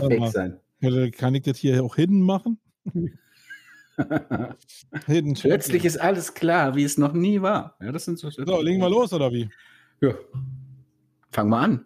und fake sein. Kann ich das hier auch hidden machen? hidden Plötzlich ist alles klar, wie es noch nie war. Ja, das sind so. So, legen wir los, oder wie? Ja. Fang mal an.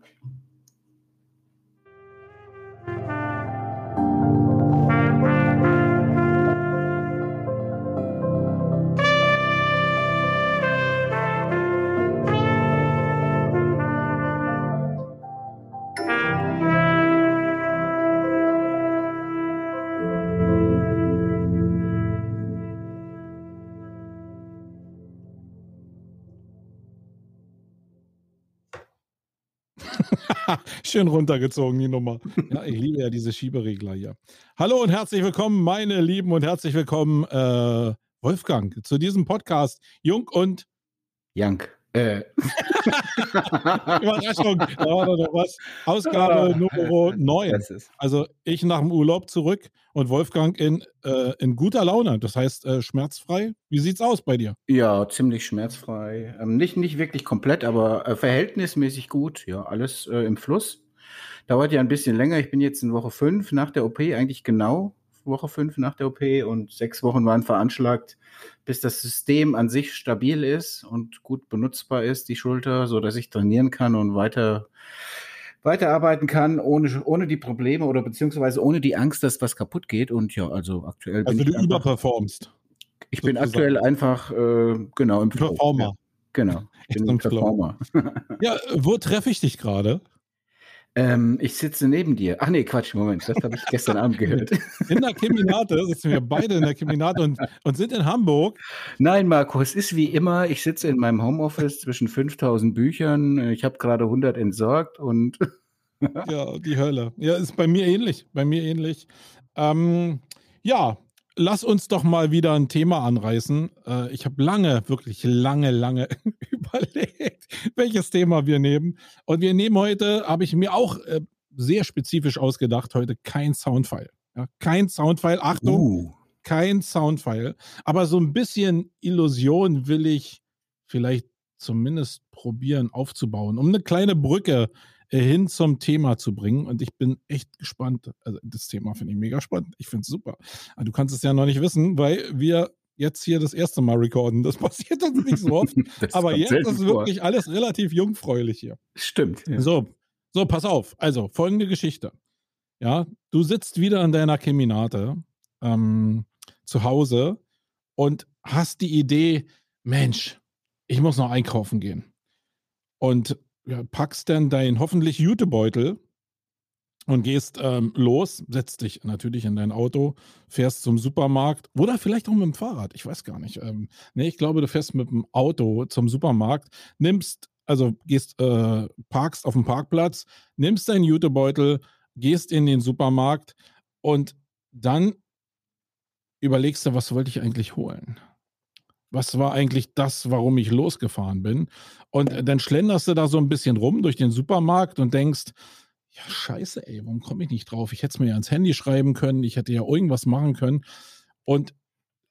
Schön runtergezogen, die Nummer. Ja, ich liebe ja diese Schieberegler hier. Hallo und herzlich willkommen, meine Lieben, und herzlich willkommen, äh, Wolfgang, zu diesem Podcast Jung und Jank. Äh. Überraschung, da war doch noch was. Ausgabe Nummer 9. Also ich nach dem Urlaub zurück und Wolfgang in, äh, in guter Laune, das heißt äh, schmerzfrei. Wie sieht's aus bei dir? Ja, ziemlich schmerzfrei. Ähm, nicht, nicht wirklich komplett, aber äh, verhältnismäßig gut. Ja, alles äh, im Fluss. Dauert ja ein bisschen länger. Ich bin jetzt in Woche 5 nach der OP, eigentlich genau Woche 5 nach der OP und sechs Wochen waren veranschlagt bis das System an sich stabil ist und gut benutzbar ist, die Schulter, so dass ich trainieren kann und weiter weiterarbeiten kann, ohne, ohne die Probleme oder beziehungsweise ohne die Angst, dass was kaputt geht. Und ja, also aktuell also bin du ich. überperformst. Ich sozusagen. bin aktuell einfach, äh, genau, im Performer. Ja, genau, ich bin ein Performer. ja, wo treffe ich dich gerade? Ähm, ich sitze neben dir. Ach nee, Quatsch, Moment, das habe ich gestern Abend gehört. In der Keminate sitzen wir beide in der Keminate und, und sind in Hamburg. Nein, Marco, es ist wie immer, ich sitze in meinem Homeoffice zwischen 5000 Büchern. Ich habe gerade 100 entsorgt und. ja, die Hölle. Ja, ist bei mir ähnlich. Bei mir ähnlich. Ähm, ja, lass uns doch mal wieder ein Thema anreißen. Äh, ich habe lange, wirklich lange, lange überlegt, welches Thema wir nehmen. Und wir nehmen heute, habe ich mir auch äh, sehr spezifisch ausgedacht, heute kein Soundfile. Ja, kein Soundfile, Achtung, uh. kein Soundfile. Aber so ein bisschen Illusion will ich vielleicht zumindest probieren aufzubauen, um eine kleine Brücke hin zum Thema zu bringen. Und ich bin echt gespannt. Also das Thema finde ich mega spannend. Ich finde es super. Aber du kannst es ja noch nicht wissen, weil wir jetzt hier das erste Mal recorden. Das passiert uns nicht so oft. aber jetzt ist wirklich vor. alles relativ jungfräulich hier. Stimmt. Ja. So, so, pass auf. Also, folgende Geschichte. Ja, du sitzt wieder in deiner Keminate ähm, zu Hause und hast die Idee, Mensch, ich muss noch einkaufen gehen. Und ja, packst dann deinen hoffentlich Jutebeutel und gehst ähm, los, setzt dich natürlich in dein Auto, fährst zum Supermarkt oder vielleicht auch mit dem Fahrrad, ich weiß gar nicht. Ähm, nee, ich glaube, du fährst mit dem Auto zum Supermarkt, nimmst, also gehst, äh, parkst auf dem Parkplatz, nimmst deinen Jutebeutel, gehst in den Supermarkt und dann überlegst du, was wollte ich eigentlich holen? Was war eigentlich das, warum ich losgefahren bin? Und dann schlenderst du da so ein bisschen rum durch den Supermarkt und denkst, ja, scheiße, ey, warum komme ich nicht drauf? Ich hätte es mir ja ans Handy schreiben können, ich hätte ja irgendwas machen können. Und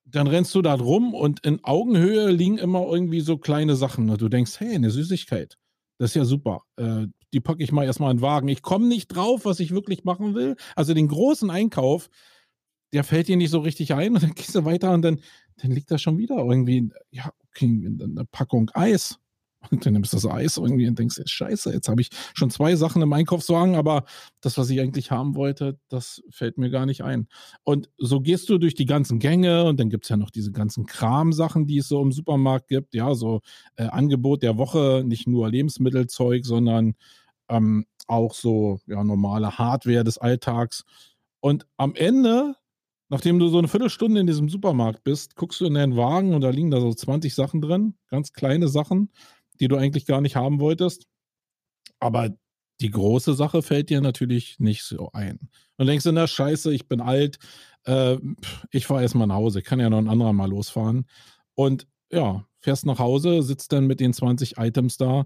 dann rennst du da rum und in Augenhöhe liegen immer irgendwie so kleine Sachen. Und du denkst, hey, eine Süßigkeit. Das ist ja super. Äh, die packe ich mal erstmal in den Wagen. Ich komme nicht drauf, was ich wirklich machen will. Also den großen Einkauf, der fällt dir nicht so richtig ein und dann gehst du weiter und dann, dann liegt da schon wieder irgendwie, ja, okay, eine Packung Eis. Und dann nimmst du das Eis irgendwie und denkst, scheiße, jetzt habe ich schon zwei Sachen im Einkaufswagen, aber das, was ich eigentlich haben wollte, das fällt mir gar nicht ein. Und so gehst du durch die ganzen Gänge und dann gibt es ja noch diese ganzen Kram-Sachen, die es so im Supermarkt gibt. Ja, so äh, Angebot der Woche, nicht nur Lebensmittelzeug, sondern ähm, auch so ja, normale Hardware des Alltags. Und am Ende Nachdem du so eine Viertelstunde in diesem Supermarkt bist, guckst du in deinen Wagen und da liegen da so 20 Sachen drin, ganz kleine Sachen, die du eigentlich gar nicht haben wolltest. Aber die große Sache fällt dir natürlich nicht so ein. Und denkst du, na scheiße, ich bin alt, äh, ich fahre erstmal nach Hause, kann ja noch ein anderer mal losfahren. Und ja, fährst nach Hause, sitzt dann mit den 20 Items da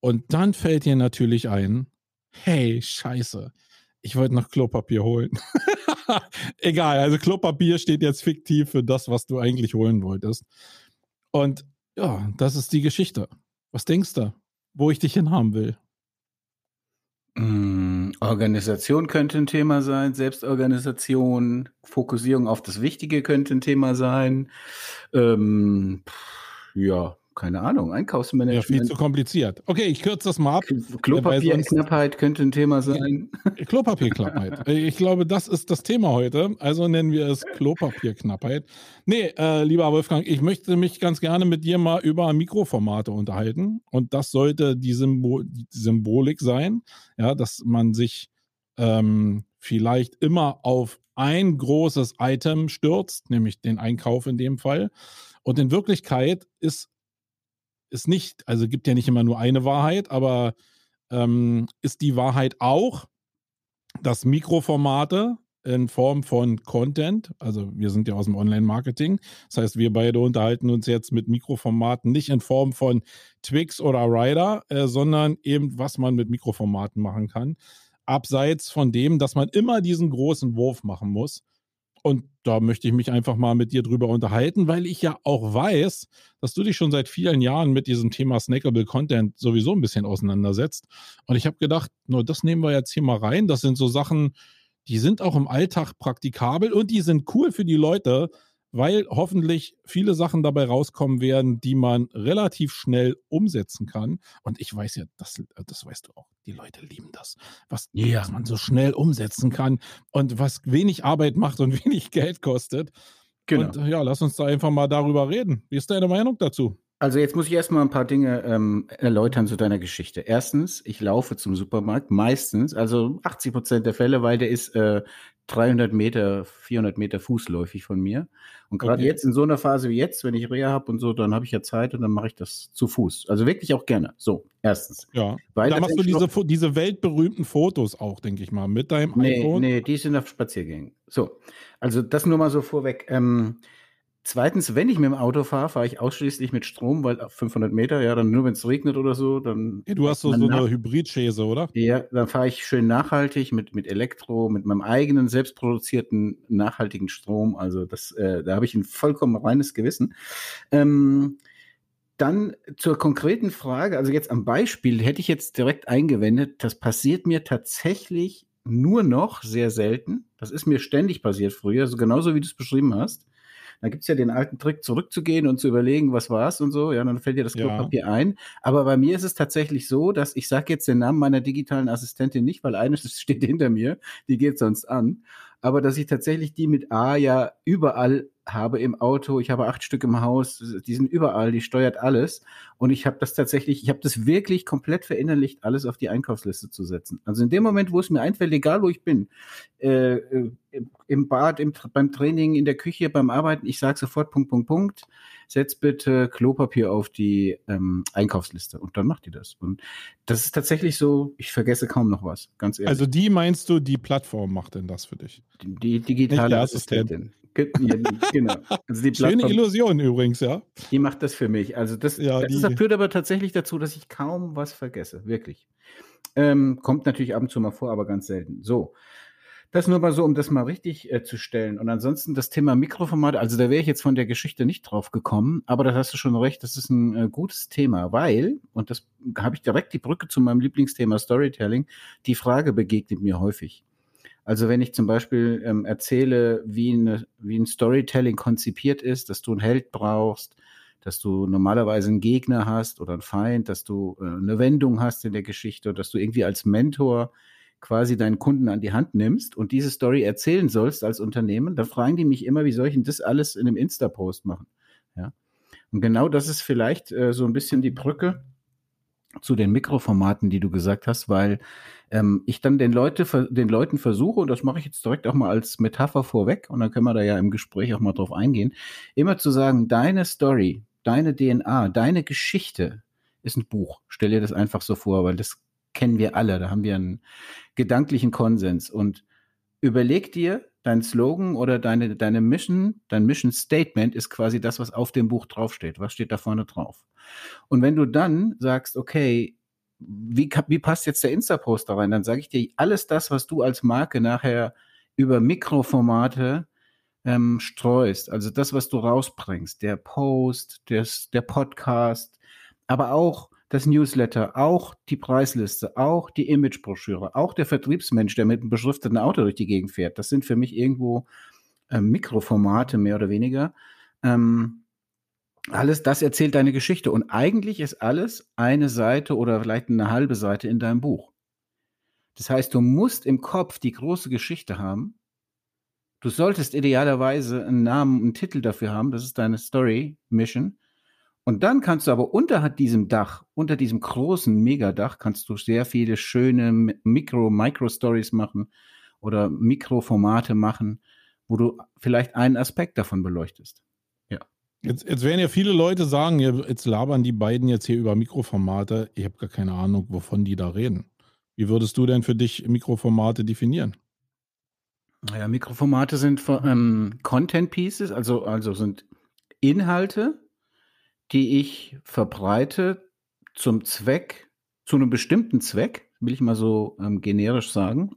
und dann fällt dir natürlich ein, hey, scheiße, ich wollte noch Klopapier holen. Egal, also Klopapier steht jetzt fiktiv für das, was du eigentlich holen wolltest. Und ja, das ist die Geschichte. Was denkst du, wo ich dich hin haben will? Mm, Organisation könnte ein Thema sein, Selbstorganisation, Fokussierung auf das Wichtige könnte ein Thema sein. Ähm, ja, keine Ahnung, Einkaufsmanagement. Ja, viel zu kompliziert. Okay, ich kürze das mal ab. Klopapierknappheit könnte ein Thema sein. Klopapierknappheit. Ich glaube, das ist das Thema heute. Also nennen wir es Klopapierknappheit. Nee, äh, lieber Wolfgang, ich möchte mich ganz gerne mit dir mal über Mikroformate unterhalten. Und das sollte die, Symbol die Symbolik sein, ja, dass man sich ähm, vielleicht immer auf ein großes Item stürzt, nämlich den Einkauf in dem Fall. Und in Wirklichkeit ist ist nicht, also gibt ja nicht immer nur eine Wahrheit, aber ähm, ist die Wahrheit auch, dass Mikroformate in Form von Content, also wir sind ja aus dem Online-Marketing, das heißt, wir beide unterhalten uns jetzt mit Mikroformaten nicht in Form von Twix oder Rider, äh, sondern eben, was man mit Mikroformaten machen kann. Abseits von dem, dass man immer diesen großen Wurf machen muss. Und da möchte ich mich einfach mal mit dir drüber unterhalten, weil ich ja auch weiß, dass du dich schon seit vielen Jahren mit diesem Thema Snackable Content sowieso ein bisschen auseinandersetzt. Und ich habe gedacht, nur das nehmen wir jetzt hier mal rein. Das sind so Sachen, die sind auch im Alltag praktikabel und die sind cool für die Leute, weil hoffentlich viele Sachen dabei rauskommen werden, die man relativ schnell umsetzen kann. Und ich weiß ja, das, das weißt du auch, die Leute lieben das, was, ja. was man so schnell umsetzen kann und was wenig Arbeit macht und wenig Geld kostet. Genau. Und ja, lass uns da einfach mal darüber reden. Wie ist deine Meinung dazu? Also jetzt muss ich erstmal ein paar Dinge ähm, erläutern zu deiner Geschichte. Erstens, ich laufe zum Supermarkt meistens, also 80 Prozent der Fälle, weil der ist äh, 300 Meter, 400 Meter fußläufig von mir. Und gerade okay. jetzt in so einer Phase wie jetzt, wenn ich Reha habe und so, dann habe ich ja Zeit und dann mache ich das zu Fuß. Also wirklich auch gerne. So, erstens. Ja. da machst du diese, diese weltberühmten Fotos auch, denke ich mal, mit deinem nee, iPhone. Nee, die sind auf Spaziergängen. So, also das nur mal so vorweg. Ähm, Zweitens, wenn ich mit dem Auto fahre, fahre ich ausschließlich mit Strom, weil auf 500 Meter, ja, dann nur wenn es regnet oder so, dann. Ja, du hast so, so eine Hybridschäse, oder? Ja, dann fahre ich schön nachhaltig mit, mit Elektro, mit meinem eigenen selbstproduzierten nachhaltigen Strom. Also das, äh, da habe ich ein vollkommen reines Gewissen. Ähm, dann zur konkreten Frage, also jetzt am Beispiel hätte ich jetzt direkt eingewendet, das passiert mir tatsächlich nur noch sehr selten. Das ist mir ständig passiert früher, also genauso wie du es beschrieben hast. Da gibt es ja den alten Trick, zurückzugehen und zu überlegen, was war es und so. Ja, dann fällt dir das Klopapier ja. ein. Aber bei mir ist es tatsächlich so, dass ich sage jetzt den Namen meiner digitalen Assistentin nicht, weil eine steht hinter mir, die geht sonst an. Aber dass ich tatsächlich die mit A ja überall habe im Auto, ich habe acht Stück im Haus, die sind überall, die steuert alles. Und ich habe das tatsächlich, ich habe das wirklich komplett verinnerlicht, alles auf die Einkaufsliste zu setzen. Also in dem Moment, wo es mir einfällt, egal wo ich bin, äh, äh im Bad, im, beim Training, in der Küche, beim Arbeiten, ich sage sofort Punkt, Punkt, Punkt, setz bitte Klopapier auf die ähm, Einkaufsliste. Und dann macht die das. Und das ist tatsächlich so, ich vergesse kaum noch was, ganz ehrlich. Also die meinst du, die Plattform macht denn das für dich? Die, die digitale Assistentin. Genau. Also die Schöne Illusion übrigens, ja. Die macht das für mich. Also das, ja, das, das führt aber tatsächlich dazu, dass ich kaum was vergesse. Wirklich. Ähm, kommt natürlich ab und zu mal vor, aber ganz selten. So. Das nur mal so, um das mal richtig äh, zu stellen. Und ansonsten das Thema Mikroformat, also da wäre ich jetzt von der Geschichte nicht drauf gekommen, aber da hast du schon recht, das ist ein äh, gutes Thema, weil, und das habe ich direkt die Brücke zu meinem Lieblingsthema Storytelling, die Frage begegnet mir häufig. Also wenn ich zum Beispiel ähm, erzähle, wie, eine, wie ein Storytelling konzipiert ist, dass du einen Held brauchst, dass du normalerweise einen Gegner hast oder einen Feind, dass du äh, eine Wendung hast in der Geschichte dass du irgendwie als Mentor quasi deinen Kunden an die Hand nimmst und diese Story erzählen sollst als Unternehmen, dann fragen die mich immer, wie soll ich denn das alles in einem Insta-Post machen? Ja. Und genau das ist vielleicht äh, so ein bisschen die Brücke zu den Mikroformaten, die du gesagt hast, weil ähm, ich dann den, Leute, den Leuten versuche, und das mache ich jetzt direkt auch mal als Metapher vorweg, und dann können wir da ja im Gespräch auch mal drauf eingehen, immer zu sagen, deine Story, deine DNA, deine Geschichte ist ein Buch. Stell dir das einfach so vor, weil das kennen wir alle, da haben wir einen gedanklichen Konsens. Und überleg dir, dein Slogan oder deine, deine Mission, dein Mission Statement ist quasi das, was auf dem Buch draufsteht. Was steht da vorne drauf? Und wenn du dann sagst, okay, wie, wie passt jetzt der Insta-Post da rein? Dann sage ich dir, alles das, was du als Marke nachher über Mikroformate ähm, streust, also das, was du rausbringst, der Post, des, der Podcast, aber auch das Newsletter, auch die Preisliste, auch die Imagebroschüre, auch der Vertriebsmensch, der mit einem beschrifteten Auto durch die Gegend fährt. Das sind für mich irgendwo äh, Mikroformate, mehr oder weniger. Ähm, alles das erzählt deine Geschichte. Und eigentlich ist alles eine Seite oder vielleicht eine halbe Seite in deinem Buch. Das heißt, du musst im Kopf die große Geschichte haben. Du solltest idealerweise einen Namen, einen Titel dafür haben. Das ist deine Story Mission. Und dann kannst du aber unter diesem Dach, unter diesem großen Megadach, kannst du sehr viele schöne Mikro, Micro-Stories machen oder Mikroformate machen, wo du vielleicht einen Aspekt davon beleuchtest. Ja. Jetzt, jetzt werden ja viele Leute sagen, jetzt labern die beiden jetzt hier über Mikroformate. Ich habe gar keine Ahnung, wovon die da reden. Wie würdest du denn für dich Mikroformate definieren? Naja, Mikroformate sind ähm, Content Pieces, also, also sind Inhalte, die ich verbreite zum Zweck, zu einem bestimmten Zweck, will ich mal so ähm, generisch sagen.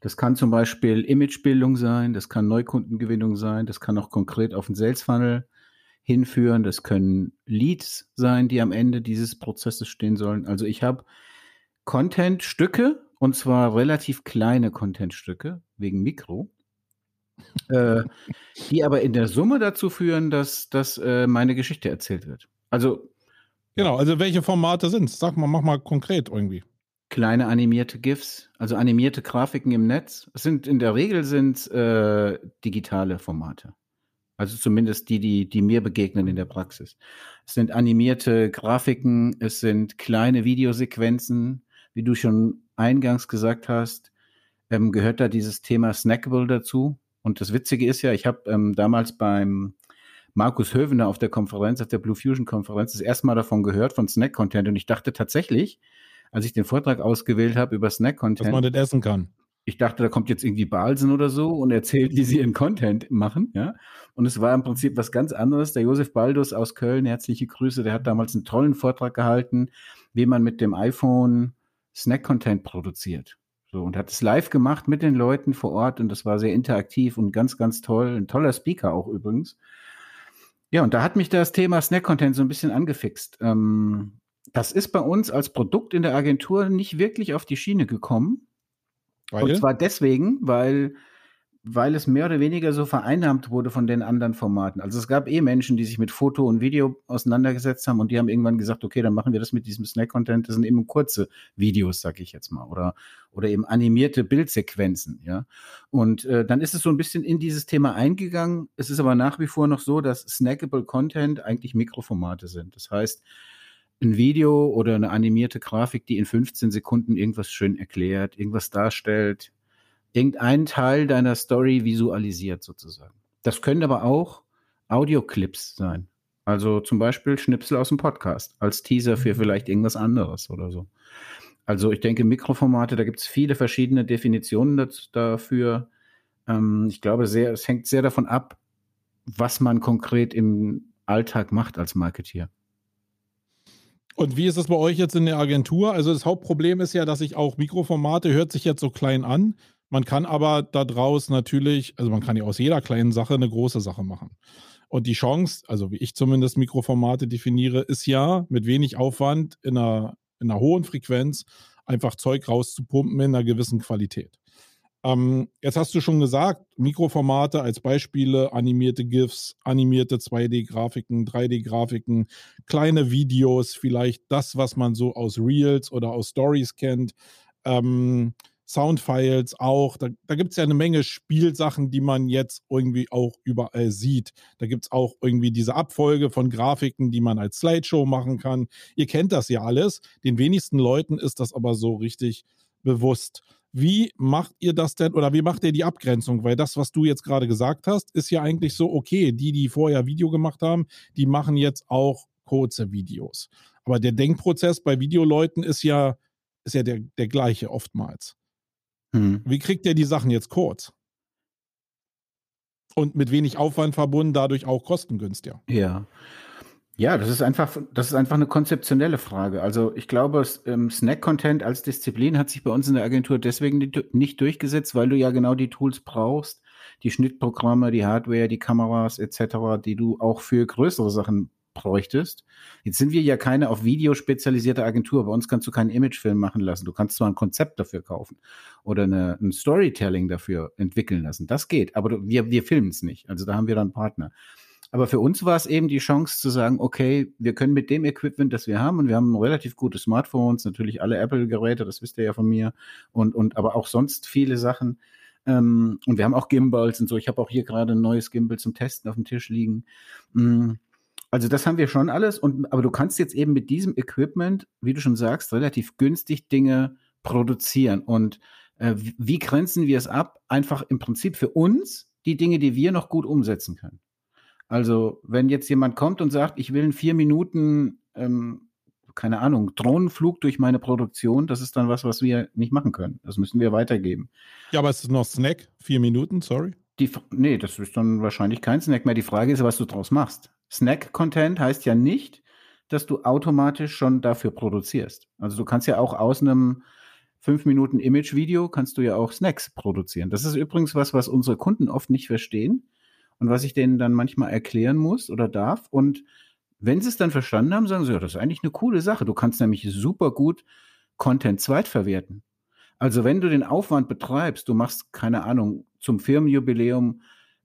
Das kann zum Beispiel Imagebildung sein, das kann Neukundengewinnung sein, das kann auch konkret auf den Sales Funnel hinführen, das können Leads sein, die am Ende dieses Prozesses stehen sollen. Also ich habe Content-Stücke und zwar relativ kleine Content-Stücke wegen Mikro, äh, die aber in der Summe dazu führen, dass, dass äh, meine Geschichte erzählt wird. Also genau, also welche Formate sind es? Sag mal, mach mal konkret irgendwie. Kleine animierte GIFs, also animierte Grafiken im Netz. Es sind in der Regel sind äh, digitale Formate. Also zumindest die, die, die mir begegnen in der Praxis. Es sind animierte Grafiken, es sind kleine Videosequenzen, wie du schon eingangs gesagt hast, ähm, gehört da dieses Thema Snackable dazu. Und das Witzige ist ja, ich habe ähm, damals beim Markus Hövener auf der Konferenz, auf der Blue Fusion Konferenz, das erste Mal davon gehört, von Snack Content. Und ich dachte tatsächlich, als ich den Vortrag ausgewählt habe über Snack Content. Dass man das essen kann. Ich dachte, da kommt jetzt irgendwie Balsen oder so und erzählt, wie sie ihren Content machen, ja. Und es war im Prinzip was ganz anderes. Der Josef Baldus aus Köln, herzliche Grüße, der hat damals einen tollen Vortrag gehalten, wie man mit dem iPhone Snack-Content produziert. So, und hat es live gemacht mit den Leuten vor Ort und das war sehr interaktiv und ganz, ganz toll. Ein toller Speaker auch übrigens. Ja, und da hat mich das Thema Snack-Content so ein bisschen angefixt. Ähm, das ist bei uns als Produkt in der Agentur nicht wirklich auf die Schiene gekommen. Weil? Und zwar deswegen, weil weil es mehr oder weniger so vereinnahmt wurde von den anderen Formaten. Also es gab eh Menschen, die sich mit Foto und Video auseinandergesetzt haben und die haben irgendwann gesagt, okay, dann machen wir das mit diesem Snack-Content. Das sind eben kurze Videos, sag ich jetzt mal, oder, oder eben animierte Bildsequenzen, ja. Und äh, dann ist es so ein bisschen in dieses Thema eingegangen. Es ist aber nach wie vor noch so, dass snackable Content eigentlich Mikroformate sind. Das heißt, ein Video oder eine animierte Grafik, die in 15 Sekunden irgendwas schön erklärt, irgendwas darstellt, irgendeinen Teil deiner Story visualisiert sozusagen. Das können aber auch Audioclips sein. Also zum Beispiel Schnipsel aus dem Podcast als Teaser für mhm. vielleicht irgendwas anderes oder so. Also ich denke, Mikroformate, da gibt es viele verschiedene Definitionen dafür. Ähm, ich glaube, sehr, es hängt sehr davon ab, was man konkret im Alltag macht als Marketeer. Und wie ist es bei euch jetzt in der Agentur? Also das Hauptproblem ist ja, dass ich auch Mikroformate hört sich jetzt so klein an. Man kann aber daraus natürlich, also man kann ja aus jeder kleinen Sache eine große Sache machen. Und die Chance, also wie ich zumindest Mikroformate definiere, ist ja mit wenig Aufwand in einer, in einer hohen Frequenz einfach Zeug rauszupumpen in einer gewissen Qualität. Ähm, jetzt hast du schon gesagt, Mikroformate als Beispiele, animierte GIFs, animierte 2D-Grafiken, 3D-Grafiken, kleine Videos, vielleicht das, was man so aus Reels oder aus Stories kennt. Ähm, Soundfiles auch. Da, da gibt es ja eine Menge Spielsachen, die man jetzt irgendwie auch überall sieht. Da gibt es auch irgendwie diese Abfolge von Grafiken, die man als Slideshow machen kann. Ihr kennt das ja alles. Den wenigsten Leuten ist das aber so richtig bewusst. Wie macht ihr das denn oder wie macht ihr die Abgrenzung? Weil das, was du jetzt gerade gesagt hast, ist ja eigentlich so, okay, die, die vorher Video gemacht haben, die machen jetzt auch kurze Videos. Aber der Denkprozess bei Videoleuten ist ja, ist ja der, der gleiche oftmals. Hm. Wie kriegt ihr die Sachen jetzt kurz? Und mit wenig Aufwand verbunden, dadurch auch kostengünstiger. Ja. Ja, das ist einfach, das ist einfach eine konzeptionelle Frage. Also ich glaube, ähm, Snack-Content als Disziplin hat sich bei uns in der Agentur deswegen nicht durchgesetzt, weil du ja genau die Tools brauchst, die Schnittprogramme, die Hardware, die Kameras etc., die du auch für größere Sachen bräuchtest. Jetzt sind wir ja keine auf Video spezialisierte Agentur. Bei uns kannst du keinen Imagefilm machen lassen. Du kannst zwar ein Konzept dafür kaufen oder eine, ein Storytelling dafür entwickeln lassen. Das geht, aber wir, wir filmen es nicht. Also da haben wir dann Partner. Aber für uns war es eben die Chance zu sagen, okay, wir können mit dem Equipment, das wir haben, und wir haben relativ gute Smartphones, natürlich alle Apple-Geräte, das wisst ihr ja von mir, und, und aber auch sonst viele Sachen. Ähm, und wir haben auch Gimbals und so. Ich habe auch hier gerade ein neues Gimbal zum Testen auf dem Tisch liegen. Also das haben wir schon alles. Und, aber du kannst jetzt eben mit diesem Equipment, wie du schon sagst, relativ günstig Dinge produzieren. Und äh, wie grenzen wir es ab? Einfach im Prinzip für uns die Dinge, die wir noch gut umsetzen können. Also, wenn jetzt jemand kommt und sagt, ich will in vier Minuten, ähm, keine Ahnung, Drohnenflug durch meine Produktion, das ist dann was, was wir nicht machen können. Das müssen wir weitergeben. Ja, aber es ist noch Snack, vier Minuten, sorry. Die, nee, das ist dann wahrscheinlich kein Snack mehr. Die Frage ist, was du draus machst. Snack-Content heißt ja nicht, dass du automatisch schon dafür produzierst. Also du kannst ja auch aus einem fünf Minuten Image-Video kannst du ja auch Snacks produzieren. Das ist übrigens was, was unsere Kunden oft nicht verstehen und was ich denen dann manchmal erklären muss oder darf. Und wenn sie es dann verstanden haben, sagen sie, ja, das ist eigentlich eine coole Sache. Du kannst nämlich super gut Content zweitverwerten. Also wenn du den Aufwand betreibst, du machst, keine Ahnung, zum Firmenjubiläum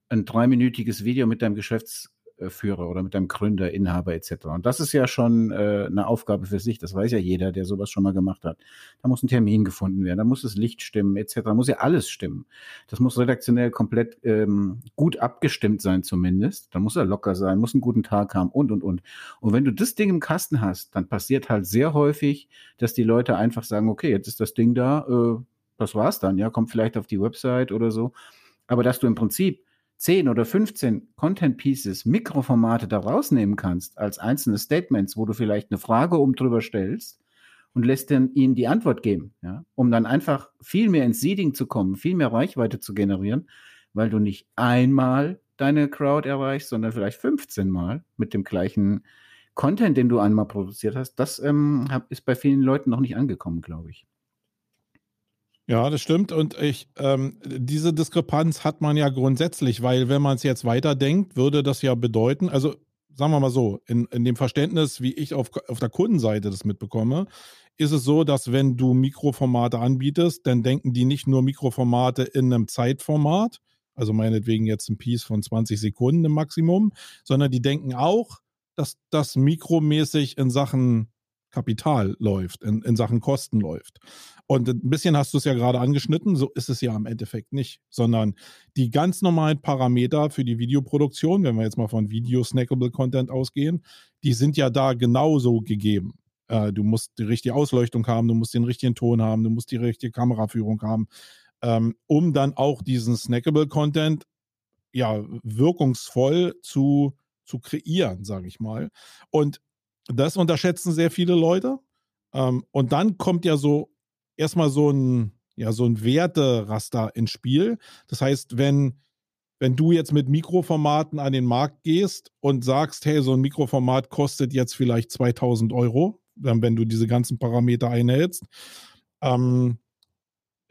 ein dreiminütiges Video mit deinem Geschäfts Führer oder mit einem Gründer, Inhaber etc. Und das ist ja schon äh, eine Aufgabe für sich. Das weiß ja jeder, der sowas schon mal gemacht hat. Da muss ein Termin gefunden werden, da muss das Licht stimmen etc. Da muss ja alles stimmen. Das muss redaktionell komplett ähm, gut abgestimmt sein zumindest. Da muss er locker sein, muss einen guten Tag haben und und und. Und wenn du das Ding im Kasten hast, dann passiert halt sehr häufig, dass die Leute einfach sagen, okay, jetzt ist das Ding da, äh, das war's dann, ja, kommt vielleicht auf die Website oder so. Aber dass du im Prinzip 10 oder 15 Content Pieces, Mikroformate da rausnehmen kannst als einzelne Statements, wo du vielleicht eine Frage um drüber stellst und lässt dann ihnen die Antwort geben, ja, um dann einfach viel mehr ins Seeding zu kommen, viel mehr Reichweite zu generieren, weil du nicht einmal deine Crowd erreichst, sondern vielleicht 15 Mal mit dem gleichen Content, den du einmal produziert hast. Das ähm, ist bei vielen Leuten noch nicht angekommen, glaube ich. Ja, das stimmt. Und ich, ähm, diese Diskrepanz hat man ja grundsätzlich, weil wenn man es jetzt weiterdenkt, würde das ja bedeuten, also sagen wir mal so, in, in dem Verständnis, wie ich auf, auf der Kundenseite das mitbekomme, ist es so, dass wenn du Mikroformate anbietest, dann denken die nicht nur Mikroformate in einem Zeitformat, also meinetwegen jetzt ein Piece von 20 Sekunden im Maximum, sondern die denken auch, dass das mikromäßig in Sachen Kapital läuft, in, in Sachen Kosten läuft. Und ein bisschen hast du es ja gerade angeschnitten, so ist es ja im Endeffekt nicht, sondern die ganz normalen Parameter für die Videoproduktion, wenn wir jetzt mal von Video-Snackable Content ausgehen, die sind ja da genauso gegeben. Äh, du musst die richtige Ausleuchtung haben, du musst den richtigen Ton haben, du musst die richtige Kameraführung haben, ähm, um dann auch diesen Snackable Content ja wirkungsvoll zu, zu kreieren, sage ich mal. Und das unterschätzen sehr viele Leute. Ähm, und dann kommt ja so erstmal so ein, ja, so ein Werteraster ins Spiel. Das heißt, wenn, wenn du jetzt mit Mikroformaten an den Markt gehst und sagst, hey, so ein Mikroformat kostet jetzt vielleicht 2000 Euro, wenn du diese ganzen Parameter einhältst. Ähm,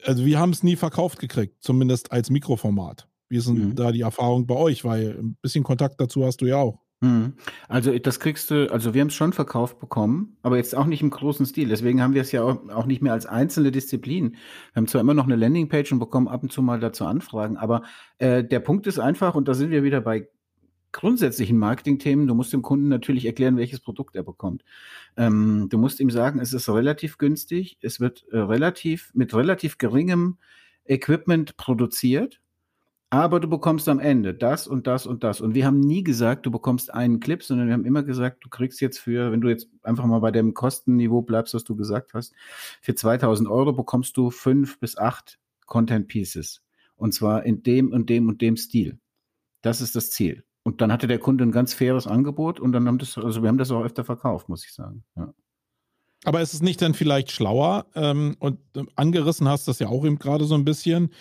also wir haben es nie verkauft gekriegt, zumindest als Mikroformat. Wie ist denn mhm. da die Erfahrung bei euch? Weil ein bisschen Kontakt dazu hast du ja auch. Mhm. Also das kriegst du, also wir haben es schon verkauft bekommen, aber jetzt auch nicht im großen Stil. Deswegen haben wir es ja auch, auch nicht mehr als einzelne Disziplin. Wir haben zwar immer noch eine Landingpage und bekommen ab und zu mal dazu Anfragen, aber äh, der Punkt ist einfach, und da sind wir wieder bei grundsätzlichen Marketingthemen, du musst dem Kunden natürlich erklären, welches Produkt er bekommt. Ähm, du musst ihm sagen, es ist relativ günstig, es wird äh, relativ mit relativ geringem Equipment produziert aber du bekommst am Ende das und das und das. Und wir haben nie gesagt, du bekommst einen Clip, sondern wir haben immer gesagt, du kriegst jetzt für, wenn du jetzt einfach mal bei dem Kostenniveau bleibst, was du gesagt hast, für 2000 Euro bekommst du fünf bis acht Content Pieces. Und zwar in dem und dem und dem Stil. Das ist das Ziel. Und dann hatte der Kunde ein ganz faires Angebot und dann haben das, also wir haben das auch öfter verkauft, muss ich sagen. Ja. Aber ist es nicht dann vielleicht schlauer, ähm, und äh, angerissen hast das ja auch eben gerade so ein bisschen,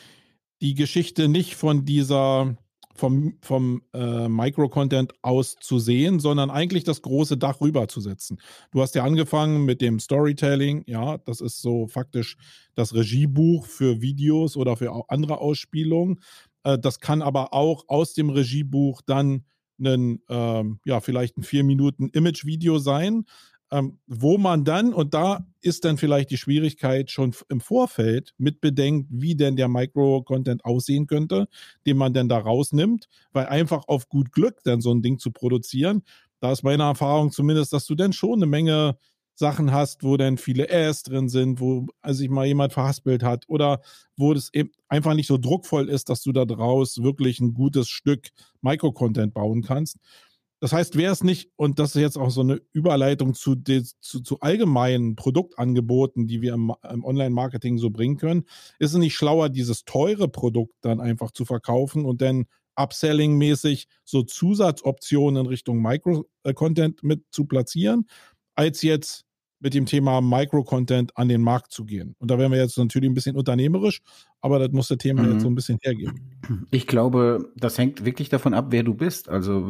die Geschichte nicht von dieser vom, vom äh, Micro-Content aus zu sehen, sondern eigentlich das große Dach rüberzusetzen. Du hast ja angefangen mit dem Storytelling, ja, das ist so faktisch das Regiebuch für Videos oder für andere Ausspielungen. Äh, das kann aber auch aus dem Regiebuch dann ein, ähm, ja, vielleicht ein vier Minuten Image-Video sein, ähm, wo man dann, und da ist dann vielleicht die Schwierigkeit schon im Vorfeld mit bedenkt, wie denn der Micro-Content aussehen könnte, den man denn da rausnimmt, weil einfach auf gut Glück dann so ein Ding zu produzieren, da ist meine Erfahrung zumindest, dass du dann schon eine Menge Sachen hast, wo dann viele Äs drin sind, wo sich mal jemand verhaspelt hat oder wo das eben einfach nicht so druckvoll ist, dass du da draus wirklich ein gutes Stück Micro-Content bauen kannst. Das heißt, wäre es nicht, und das ist jetzt auch so eine Überleitung zu, zu, zu allgemeinen Produktangeboten, die wir im, im Online-Marketing so bringen können, ist es nicht schlauer, dieses teure Produkt dann einfach zu verkaufen und dann Upselling-mäßig so Zusatzoptionen in Richtung Micro-Content mit zu platzieren, als jetzt mit dem Thema Micro-Content an den Markt zu gehen. Und da wären wir jetzt natürlich ein bisschen unternehmerisch, aber das muss das Thema mhm. jetzt so ein bisschen hergeben. Ich glaube, das hängt wirklich davon ab, wer du bist. Also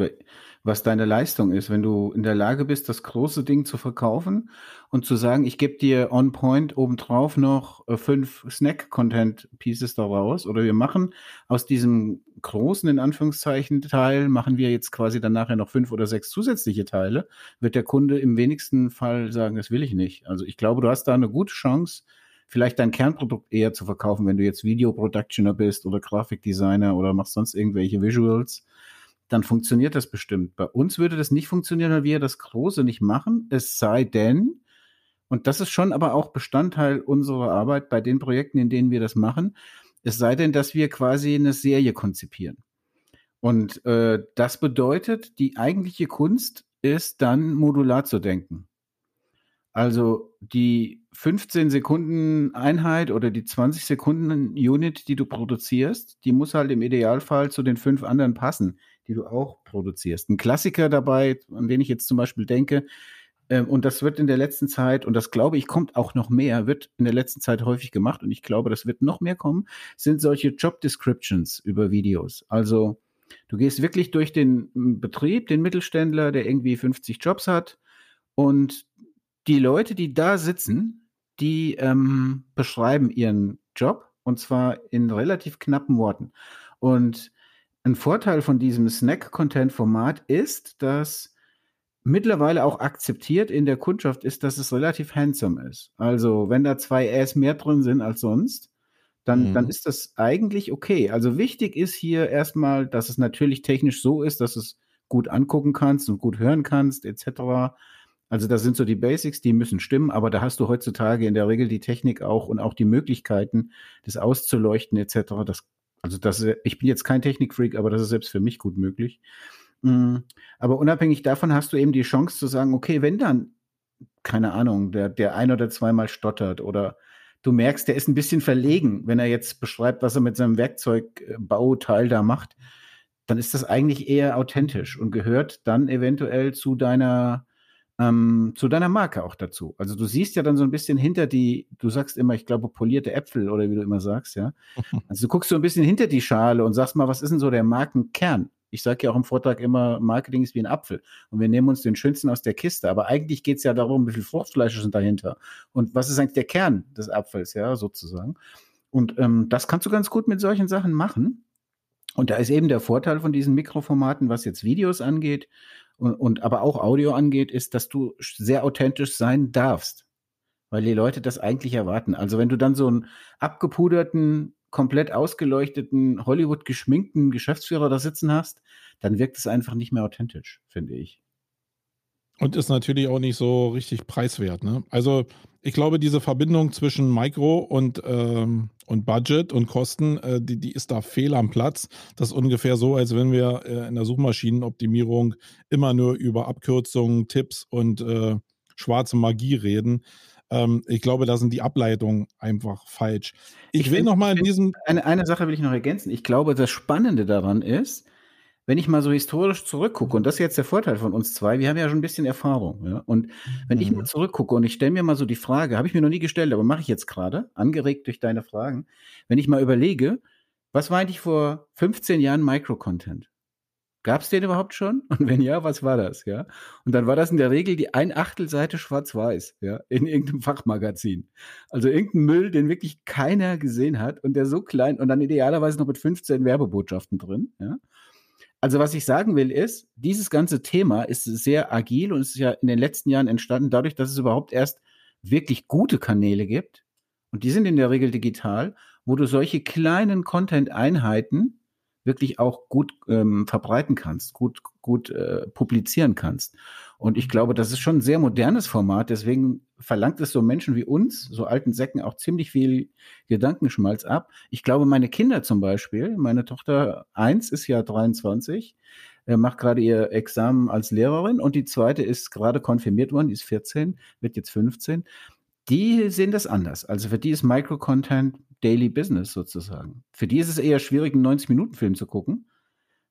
was deine Leistung ist. Wenn du in der Lage bist, das große Ding zu verkaufen und zu sagen, ich gebe dir on point obendrauf noch äh, fünf Snack-Content-Pieces daraus oder wir machen aus diesem großen, in Anführungszeichen, Teil, machen wir jetzt quasi dann nachher noch fünf oder sechs zusätzliche Teile, wird der Kunde im wenigsten Fall sagen, das will ich nicht. Also ich glaube, du hast da eine gute Chance, vielleicht dein Kernprodukt eher zu verkaufen, wenn du jetzt Video-Productioner bist oder Grafikdesigner oder machst sonst irgendwelche Visuals dann funktioniert das bestimmt. Bei uns würde das nicht funktionieren, weil wir das Große nicht machen, es sei denn, und das ist schon aber auch Bestandteil unserer Arbeit bei den Projekten, in denen wir das machen, es sei denn, dass wir quasi eine Serie konzipieren. Und äh, das bedeutet, die eigentliche Kunst ist dann modular zu denken. Also die 15 Sekunden Einheit oder die 20 Sekunden Unit, die du produzierst, die muss halt im Idealfall zu den fünf anderen passen die du auch produzierst. Ein Klassiker dabei, an den ich jetzt zum Beispiel denke, ähm, und das wird in der letzten Zeit, und das glaube ich, kommt auch noch mehr, wird in der letzten Zeit häufig gemacht, und ich glaube, das wird noch mehr kommen, sind solche Job Descriptions über Videos. Also du gehst wirklich durch den Betrieb, den Mittelständler, der irgendwie 50 Jobs hat, und die Leute, die da sitzen, die ähm, beschreiben ihren Job und zwar in relativ knappen Worten. Und ein Vorteil von diesem Snack-Content-Format ist, dass mittlerweile auch akzeptiert in der Kundschaft ist, dass es relativ handsome ist. Also wenn da zwei Äs mehr drin sind als sonst, dann, mhm. dann ist das eigentlich okay. Also wichtig ist hier erstmal, dass es natürlich technisch so ist, dass es gut angucken kannst und gut hören kannst, etc. Also das sind so die Basics, die müssen stimmen, aber da hast du heutzutage in der Regel die Technik auch und auch die Möglichkeiten, das auszuleuchten, etc. Das also das, ich bin jetzt kein Technikfreak, aber das ist selbst für mich gut möglich. Mm, aber unabhängig davon hast du eben die Chance zu sagen, okay, wenn dann, keine Ahnung, der, der ein oder zweimal stottert oder du merkst, der ist ein bisschen verlegen, wenn er jetzt beschreibt, was er mit seinem Werkzeugbauteil da macht, dann ist das eigentlich eher authentisch und gehört dann eventuell zu deiner ähm, zu deiner Marke auch dazu. Also du siehst ja dann so ein bisschen hinter die, du sagst immer, ich glaube, polierte Äpfel oder wie du immer sagst, ja. Also du guckst so ein bisschen hinter die Schale und sagst mal, was ist denn so der Markenkern? Ich sage ja auch im Vortrag immer, Marketing ist wie ein Apfel. Und wir nehmen uns den schönsten aus der Kiste. Aber eigentlich geht es ja darum, wie viel Fruchtfleisch sind dahinter. Und was ist eigentlich der Kern des Apfels, ja, sozusagen. Und ähm, das kannst du ganz gut mit solchen Sachen machen. Und da ist eben der Vorteil von diesen Mikroformaten, was jetzt Videos angeht, und, und aber auch Audio angeht, ist, dass du sehr authentisch sein darfst, weil die Leute das eigentlich erwarten. Also wenn du dann so einen abgepuderten, komplett ausgeleuchteten, Hollywood geschminkten Geschäftsführer da sitzen hast, dann wirkt es einfach nicht mehr authentisch, finde ich. Und ist natürlich auch nicht so richtig preiswert. Ne? Also ich glaube, diese Verbindung zwischen Micro und, ähm, und Budget und Kosten, äh, die, die ist da fehl am Platz. Das ist ungefähr so, als wenn wir äh, in der Suchmaschinenoptimierung immer nur über Abkürzungen, Tipps und äh, schwarze Magie reden. Ähm, ich glaube, da sind die Ableitungen einfach falsch. Ich, ich will noch mal in diesem. Eine, eine Sache will ich noch ergänzen. Ich glaube, das Spannende daran ist, wenn ich mal so historisch zurückgucke, und das ist jetzt der Vorteil von uns zwei, wir haben ja schon ein bisschen Erfahrung. Ja? Und wenn mhm. ich mal zurückgucke und ich stelle mir mal so die Frage, habe ich mir noch nie gestellt, aber mache ich jetzt gerade, angeregt durch deine Fragen, wenn ich mal überlege, was war eigentlich vor 15 Jahren Microcontent? Gab es den überhaupt schon? Und wenn ja, was war das? Ja. Und dann war das in der Regel die ein Achtelseite schwarz-weiß, ja, in irgendeinem Fachmagazin. Also irgendein Müll, den wirklich keiner gesehen hat und der so klein und dann idealerweise noch mit 15 Werbebotschaften drin, ja. Also was ich sagen will ist, dieses ganze Thema ist sehr agil und ist ja in den letzten Jahren entstanden dadurch, dass es überhaupt erst wirklich gute Kanäle gibt. Und die sind in der Regel digital, wo du solche kleinen Content-Einheiten wirklich auch gut ähm, verbreiten kannst, gut, gut äh, publizieren kannst. Und ich glaube, das ist schon ein sehr modernes Format. Deswegen verlangt es so Menschen wie uns, so alten Säcken, auch ziemlich viel Gedankenschmalz ab. Ich glaube, meine Kinder zum Beispiel, meine Tochter eins ist ja 23, äh, macht gerade ihr Examen als Lehrerin und die zweite ist gerade konfirmiert worden, die ist 14, wird jetzt 15. Die sehen das anders. Also für die ist Micro-Content Daily Business sozusagen. Für die ist es eher schwierig, einen 90-Minuten-Film zu gucken,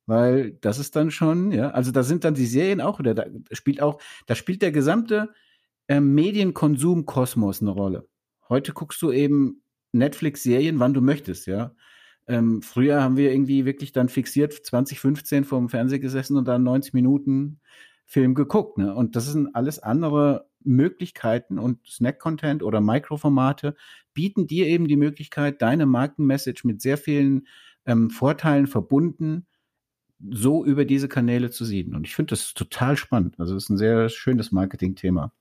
weil das ist dann schon, ja, also da sind dann die Serien auch wieder, da spielt auch, da spielt der gesamte äh, Medienkonsum-Kosmos eine Rolle. Heute guckst du eben Netflix-Serien, wann du möchtest, ja. Ähm, früher haben wir irgendwie wirklich dann fixiert 2015 vorm Fernseher gesessen und dann 90 Minuten Film geguckt, ne? Und das sind alles andere Möglichkeiten und Snack-Content oder Mikroformate bieten dir eben die Möglichkeit, deine Markenmessage mit sehr vielen ähm, Vorteilen verbunden so über diese Kanäle zu sehen. Und ich finde das total spannend. Also es ist ein sehr schönes Marketing-Thema.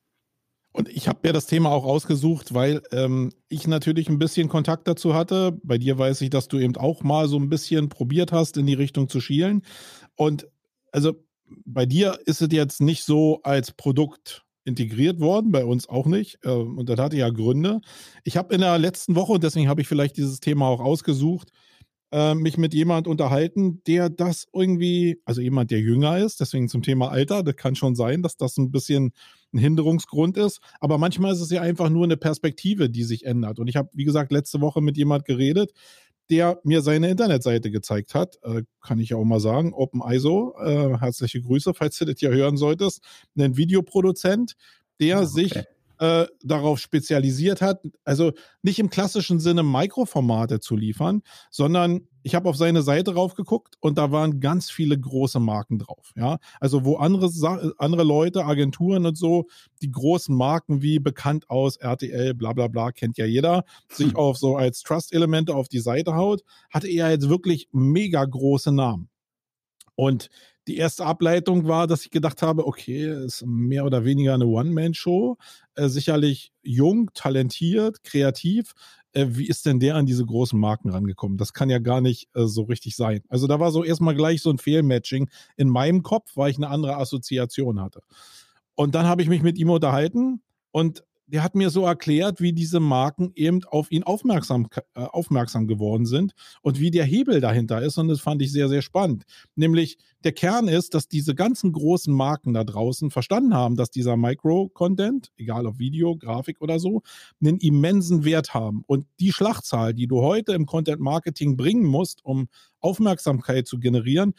Und ich habe mir das Thema auch ausgesucht, weil ähm, ich natürlich ein bisschen Kontakt dazu hatte. Bei dir weiß ich, dass du eben auch mal so ein bisschen probiert hast, in die Richtung zu schielen. Und also bei dir ist es jetzt nicht so als Produkt integriert worden, bei uns auch nicht. Ähm, und das hatte ja Gründe. Ich habe in der letzten Woche, und deswegen habe ich vielleicht dieses Thema auch ausgesucht, äh, mich mit jemand unterhalten, der das irgendwie, also jemand, der jünger ist, deswegen zum Thema Alter, das kann schon sein, dass das ein bisschen ein Hinderungsgrund ist. Aber manchmal ist es ja einfach nur eine Perspektive, die sich ändert. Und ich habe, wie gesagt, letzte Woche mit jemand geredet, der mir seine Internetseite gezeigt hat. Äh, kann ich ja auch mal sagen. OpenISO, äh, herzliche Grüße, falls du das hier hören solltest. Ein Videoproduzent, der okay. sich äh, darauf spezialisiert hat, also nicht im klassischen Sinne Mikroformate zu liefern, sondern ich habe auf seine Seite raufgeguckt und da waren ganz viele große Marken drauf. Ja, also wo andere, andere Leute, Agenturen und so, die großen Marken wie bekannt aus RTL, bla bla bla, kennt ja jeder, sich hm. auf so als Trust-Elemente auf die Seite haut, hatte er jetzt wirklich mega große Namen. Und die erste Ableitung war, dass ich gedacht habe, okay, ist mehr oder weniger eine One-Man-Show. Äh, sicherlich jung, talentiert, kreativ. Äh, wie ist denn der an diese großen Marken rangekommen? Das kann ja gar nicht äh, so richtig sein. Also da war so erstmal gleich so ein Fehlmatching in meinem Kopf, weil ich eine andere Assoziation hatte. Und dann habe ich mich mit ihm unterhalten und der hat mir so erklärt, wie diese Marken eben auf ihn aufmerksam, äh, aufmerksam geworden sind und wie der Hebel dahinter ist. Und das fand ich sehr, sehr spannend. Nämlich der Kern ist, dass diese ganzen großen Marken da draußen verstanden haben, dass dieser Micro-Content, egal ob Video, Grafik oder so, einen immensen Wert haben. Und die Schlachtzahl, die du heute im Content-Marketing bringen musst, um Aufmerksamkeit zu generieren,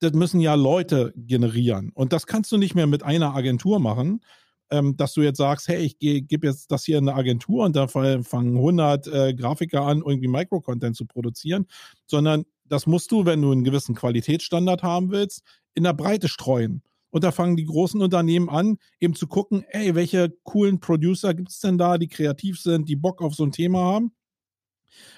das müssen ja Leute generieren. Und das kannst du nicht mehr mit einer Agentur machen, ähm, dass du jetzt sagst, hey, ich gebe jetzt das hier in eine Agentur und da fangen 100 äh, Grafiker an, irgendwie Micro-Content zu produzieren, sondern das musst du, wenn du einen gewissen Qualitätsstandard haben willst, in der Breite streuen. Und da fangen die großen Unternehmen an, eben zu gucken, ey, welche coolen Producer gibt es denn da, die kreativ sind, die Bock auf so ein Thema haben?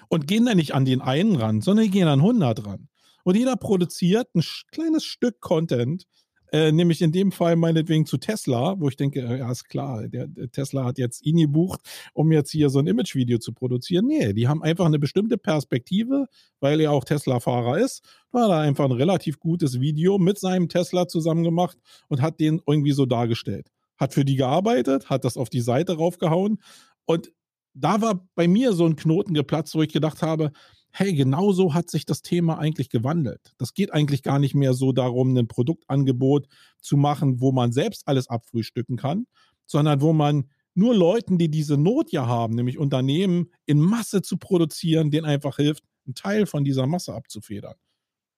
Und gehen dann nicht an den einen ran, sondern die gehen an 100 ran. Und jeder produziert ein kleines Stück Content, äh, nämlich in dem Fall meinetwegen zu Tesla, wo ich denke, äh, ja, ist klar, der, der Tesla hat jetzt ihn gebucht, um jetzt hier so ein Imagevideo zu produzieren. Nee, die haben einfach eine bestimmte Perspektive, weil er auch Tesla-Fahrer ist. Da hat er einfach ein relativ gutes Video mit seinem Tesla zusammen gemacht und hat den irgendwie so dargestellt. Hat für die gearbeitet, hat das auf die Seite raufgehauen und da war bei mir so ein Knoten geplatzt, wo ich gedacht habe, hey, genauso hat sich das Thema eigentlich gewandelt. Das geht eigentlich gar nicht mehr so darum, ein Produktangebot zu machen, wo man selbst alles abfrühstücken kann, sondern wo man nur Leuten, die diese Not ja haben, nämlich Unternehmen in Masse zu produzieren, denen einfach hilft, einen Teil von dieser Masse abzufedern.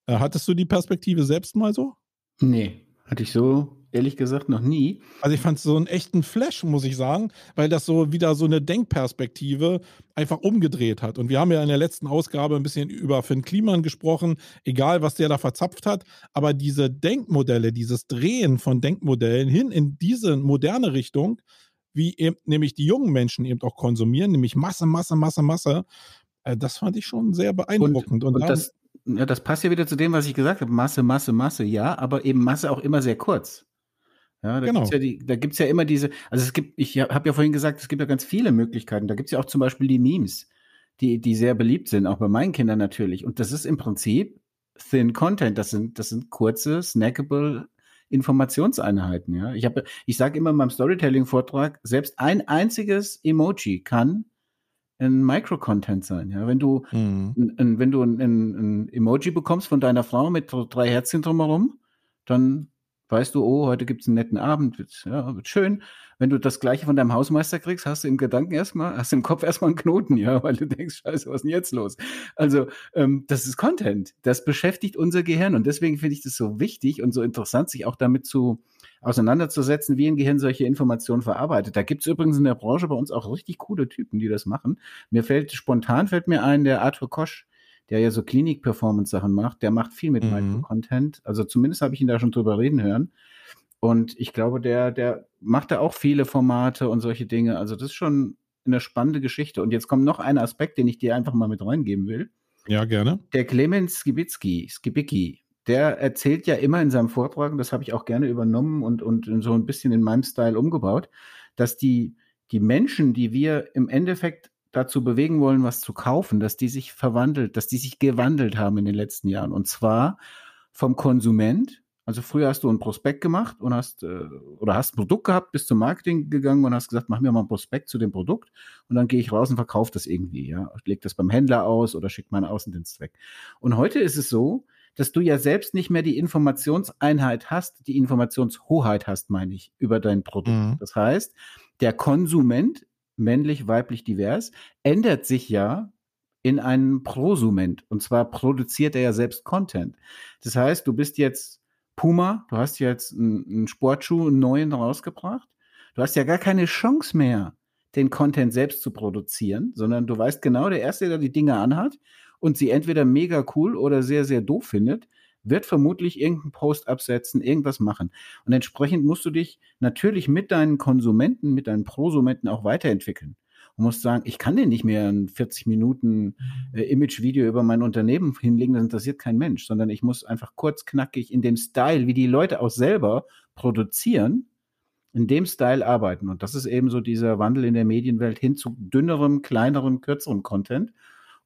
Äh, hattest du die Perspektive selbst mal so? Nee, hatte ich so ehrlich gesagt noch nie. Also ich fand es so einen echten Flash, muss ich sagen, weil das so wieder so eine Denkperspektive einfach umgedreht hat. Und wir haben ja in der letzten Ausgabe ein bisschen über Finn Kliman gesprochen, egal was der da verzapft hat, aber diese Denkmodelle, dieses Drehen von Denkmodellen hin in diese moderne Richtung, wie eben nämlich die jungen Menschen eben auch konsumieren, nämlich Masse, Masse, Masse, Masse, äh, das fand ich schon sehr beeindruckend. Und, und, und das, ja, das passt ja wieder zu dem, was ich gesagt habe. Masse, Masse, Masse, ja, aber eben Masse auch immer sehr kurz. Ja, da Genau. gibt's ja die, da gibt's ja immer diese, also es gibt, ich habe ja vorhin gesagt, es gibt ja ganz viele Möglichkeiten. Da gibt's ja auch zum Beispiel die Memes, die, die sehr beliebt sind, auch bei meinen Kindern natürlich. Und das ist im Prinzip Thin Content. Das sind, das sind kurze, snackable Informationseinheiten. Ja, ich habe, ich sage immer in meinem Storytelling-Vortrag, selbst ein einziges Emoji kann ein Micro-Content sein. Ja, wenn du, Mhm. ein, ein, wenn du ein, ein, ein Emoji bekommst von deiner Frau mit drei Herzchen drumherum, dann weißt du, oh, heute gibt's einen netten Abend, wird, ja, wird schön. Wenn du das gleiche von deinem Hausmeister kriegst, hast du im Gedanken erstmal, hast im Kopf erstmal einen Knoten, ja, weil du denkst, scheiße, was ist denn jetzt los? Also, ähm, das ist Content. Das beschäftigt unser Gehirn. Und deswegen finde ich das so wichtig und so interessant, sich auch damit zu auseinanderzusetzen, wie ein Gehirn solche Informationen verarbeitet. Da gibt's übrigens in der Branche bei uns auch richtig coole Typen, die das machen. Mir fällt spontan fällt mir ein, der Arthur Kosch, der ja so Klinik-Performance-Sachen macht, der macht viel mit Mhm. Micro-Content. Also zumindest habe ich ihn da schon drüber reden hören. Und ich glaube, der, der macht da auch viele Formate und solche Dinge. Also das ist schon eine spannende Geschichte. Und jetzt kommt noch ein Aspekt, den ich dir einfach mal mit reingeben will. Ja, gerne. Der Clemens Skibicki, Skibicki, der erzählt ja immer in seinem Vortrag, und das habe ich auch gerne übernommen und, und so ein bisschen in meinem Style umgebaut, dass die, die Menschen, die wir im Endeffekt dazu bewegen wollen, was zu kaufen, dass die sich verwandelt, dass die sich gewandelt haben in den letzten Jahren. Und zwar vom Konsument. Also früher hast du ein Prospekt gemacht und hast äh, oder hast ein Produkt gehabt, bist zum Marketing gegangen und hast gesagt, mach mir mal ein Prospekt zu dem Produkt und dann gehe ich raus und verkaufe das irgendwie, ja, leg das beim Händler aus oder schick meinen Außendienst weg. Und heute ist es so, dass du ja selbst nicht mehr die Informationseinheit hast, die Informationshoheit hast, meine ich, über dein Produkt. Mhm. Das heißt, der Konsument, männlich, weiblich, divers, ändert sich ja in einen Prosument. Und zwar produziert er ja selbst Content. Das heißt, du bist jetzt Puma, du hast jetzt einen, Sportschuh, einen neuen rausgebracht. Du hast ja gar keine Chance mehr, den Content selbst zu produzieren, sondern du weißt genau, der Erste, der die Dinge anhat und sie entweder mega cool oder sehr, sehr doof findet, wird vermutlich irgendeinen Post absetzen, irgendwas machen. Und entsprechend musst du dich natürlich mit deinen Konsumenten, mit deinen Prosumenten auch weiterentwickeln. Und musst sagen, ich kann dir nicht mehr ein 40 Minuten äh, Image-Video über mein Unternehmen hinlegen, das interessiert kein Mensch, sondern ich muss einfach kurz knackig in dem Style, wie die Leute auch selber produzieren, in dem Style arbeiten. Und das ist eben so dieser Wandel in der Medienwelt hin zu dünnerem, kleinerem, kürzerem Content.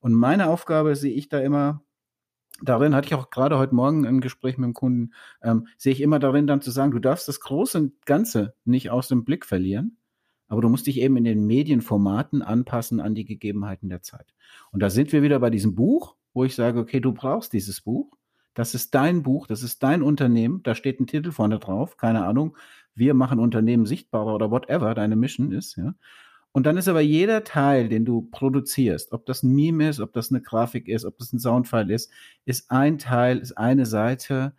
Und meine Aufgabe sehe ich da immer, darin hatte ich auch gerade heute Morgen ein Gespräch mit dem Kunden, ähm, sehe ich immer darin dann zu sagen, du darfst das große Ganze nicht aus dem Blick verlieren, aber du musst dich eben in den Medienformaten anpassen an die Gegebenheiten der Zeit. Und da sind wir wieder bei diesem Buch, wo ich sage, okay, du brauchst dieses Buch. Das ist dein Buch, das ist dein Unternehmen, da steht ein Titel vorne drauf, keine Ahnung, wir machen Unternehmen sichtbarer oder whatever deine Mission ist, ja. Und dann ist aber jeder Teil, den du produzierst, ob das ein Meme ist, ob das eine Grafik ist, ob das ein Soundfile ist, ist ein Teil, ist eine Seite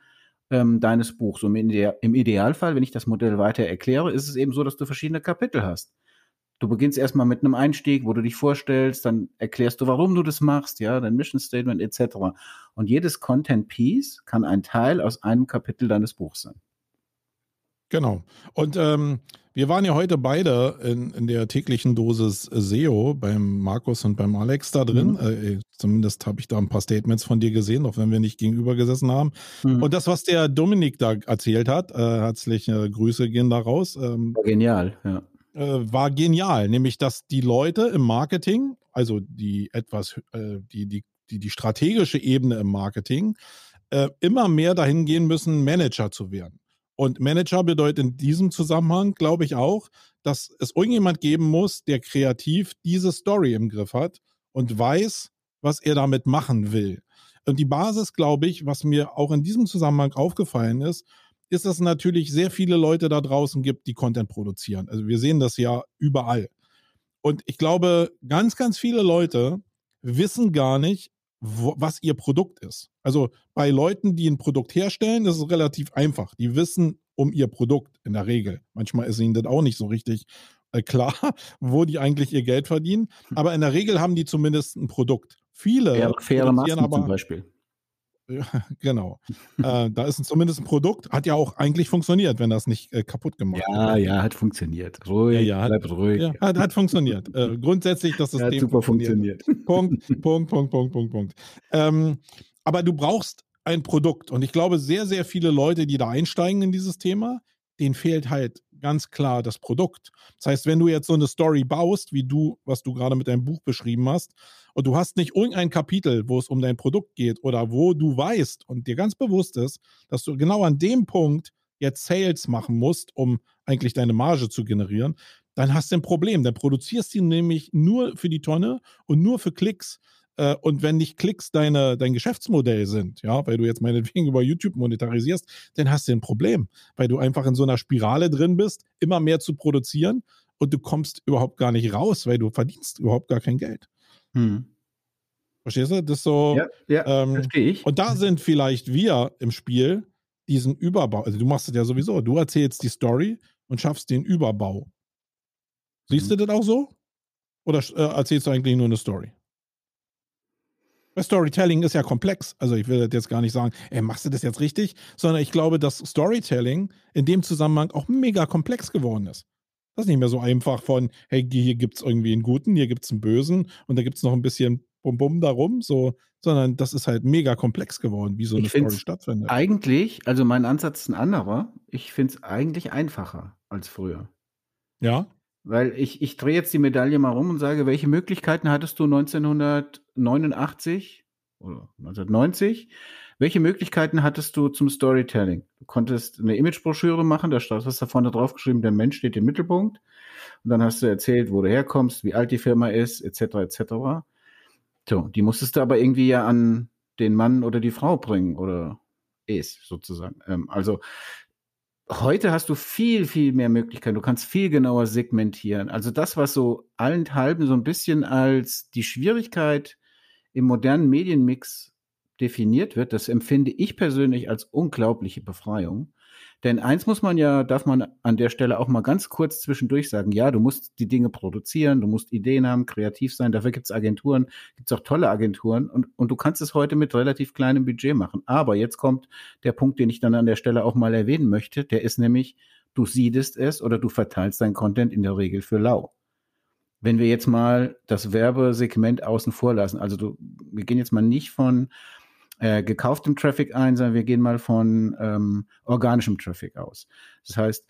ähm, deines Buchs. Und im, Ide im Idealfall, wenn ich das Modell weiter erkläre, ist es eben so, dass du verschiedene Kapitel hast. Du beginnst erstmal mit einem Einstieg, wo du dich vorstellst, dann erklärst du, warum du das machst, ja, dein Mission Statement etc. Und jedes Content Piece kann ein Teil aus einem Kapitel deines Buchs sein. Genau. Und ähm, wir waren ja heute beide in, in der täglichen Dosis SEO beim Markus und beim Alex da drin. Mhm. Äh, zumindest habe ich da ein paar Statements von dir gesehen, auch wenn wir nicht gegenüber gesessen haben. Mhm. Und das, was der Dominik da erzählt hat, äh, herzliche Grüße gehen da raus, ähm, War genial, ja. äh, war genial. Nämlich, dass die Leute im Marketing, also die etwas, äh, die, die, die, die strategische Ebene im Marketing, äh, immer mehr dahin gehen müssen, Manager zu werden. Und Manager bedeutet in diesem Zusammenhang, glaube ich auch, dass es irgendjemand geben muss, der kreativ diese Story im Griff hat und weiß, was er damit machen will. Und die Basis, glaube ich, was mir auch in diesem Zusammenhang aufgefallen ist, ist, dass es natürlich sehr viele Leute da draußen gibt, die Content produzieren. Also wir sehen das ja überall. Und ich glaube, ganz, ganz viele Leute wissen gar nicht, wo, was ihr Produkt ist. Also bei Leuten, die ein Produkt herstellen, ist es relativ einfach. Die wissen um ihr Produkt in der Regel. Manchmal ist ihnen das auch nicht so richtig äh, klar, wo die eigentlich ihr Geld verdienen. Aber in der Regel haben die zumindest ein Produkt. Viele Faire, faire produzieren Masken zum aber, Beispiel. genau. äh, da ist zumindest ein Produkt, hat ja auch eigentlich funktioniert, wenn das nicht äh, kaputt gemacht Ja, wird. ja, hat funktioniert. Ruhig, Ja, ja, hat- bleib ruhig. Ja, hat, hat funktioniert. Äh, grundsätzlich das Ja, System hat super funktioniert. Punkt, Punkt, Punkt, Punkt, Punkt, Punkt. Ähm, aber du brauchst ein Produkt. Und ich glaube, sehr, sehr viele Leute, die da einsteigen in dieses Thema, denen fehlt halt ganz klar das Produkt. Das heißt, wenn du jetzt so eine Story baust, wie du, was du gerade mit deinem Buch beschrieben hast, und du hast nicht irgendein Kapitel, wo es um dein Produkt geht oder wo du weißt und dir ganz bewusst ist, dass du genau an dem Punkt jetzt Sales machen musst, um eigentlich deine Marge zu generieren, dann hast du ein Problem. Dann produzierst du nämlich nur für die Tonne und nur für Klicks. Äh, und wenn nicht Klicks deine, dein Geschäftsmodell sind, ja, weil du jetzt meinetwegen über YouTube monetarisierst, dann hast du ein Problem, weil du einfach in so einer Spirale drin bist, immer mehr zu produzieren und du kommst überhaupt gar nicht raus, weil du verdienst überhaupt gar kein Geld. Hm. Verstehst du? Das ist so. Ja, ja ähm, verstehe ich. Und da sind vielleicht wir im Spiel diesen Überbau. Also du machst es ja sowieso. Du erzählst die Story und schaffst den Überbau. Siehst mhm. du das auch so? Oder äh, erzählst du eigentlich nur eine Story? Weil Storytelling ist ja komplex. Also ich will jetzt gar nicht sagen, ey, machst du das jetzt richtig? Sondern ich glaube, dass Storytelling in dem Zusammenhang auch mega komplex geworden ist. Das ist nicht mehr so einfach von, hey, hier gibt es irgendwie einen Guten, hier gibt es einen Bösen und da gibt es noch ein bisschen Bum-Bum darum, so, sondern das ist halt mega komplex geworden, wie so eine Story stattfindet. Eigentlich, also mein Ansatz ist ein anderer. Ich finde es eigentlich einfacher als früher. Ja. Weil ich, ich drehe jetzt die Medaille mal rum und sage, welche Möglichkeiten hattest du 1989 oder 1990? Welche Möglichkeiten hattest du zum Storytelling? Du konntest eine Imagebroschüre machen, da hast du vorne drauf geschrieben, der Mensch steht im Mittelpunkt. Und dann hast du erzählt, wo du herkommst, wie alt die Firma ist, etc., etc. So, die musstest du aber irgendwie ja an den Mann oder die Frau bringen oder es sozusagen. Ähm, also heute hast du viel, viel mehr Möglichkeiten. Du kannst viel genauer segmentieren. Also das, was so allenthalben so ein bisschen als die Schwierigkeit im modernen Medienmix definiert wird, das empfinde ich persönlich als unglaubliche Befreiung. Denn eins muss man ja, darf man an der Stelle auch mal ganz kurz zwischendurch sagen, ja, du musst die Dinge produzieren, du musst Ideen haben, kreativ sein, dafür gibt es Agenturen, gibt es auch tolle Agenturen und, und du kannst es heute mit relativ kleinem Budget machen. Aber jetzt kommt der Punkt, den ich dann an der Stelle auch mal erwähnen möchte, der ist nämlich, du siedest es oder du verteilst dein Content in der Regel für lau. Wenn wir jetzt mal das Werbesegment außen vor lassen, also du, wir gehen jetzt mal nicht von äh, gekauftem Traffic ein, sondern wir gehen mal von ähm, organischem Traffic aus. Das heißt,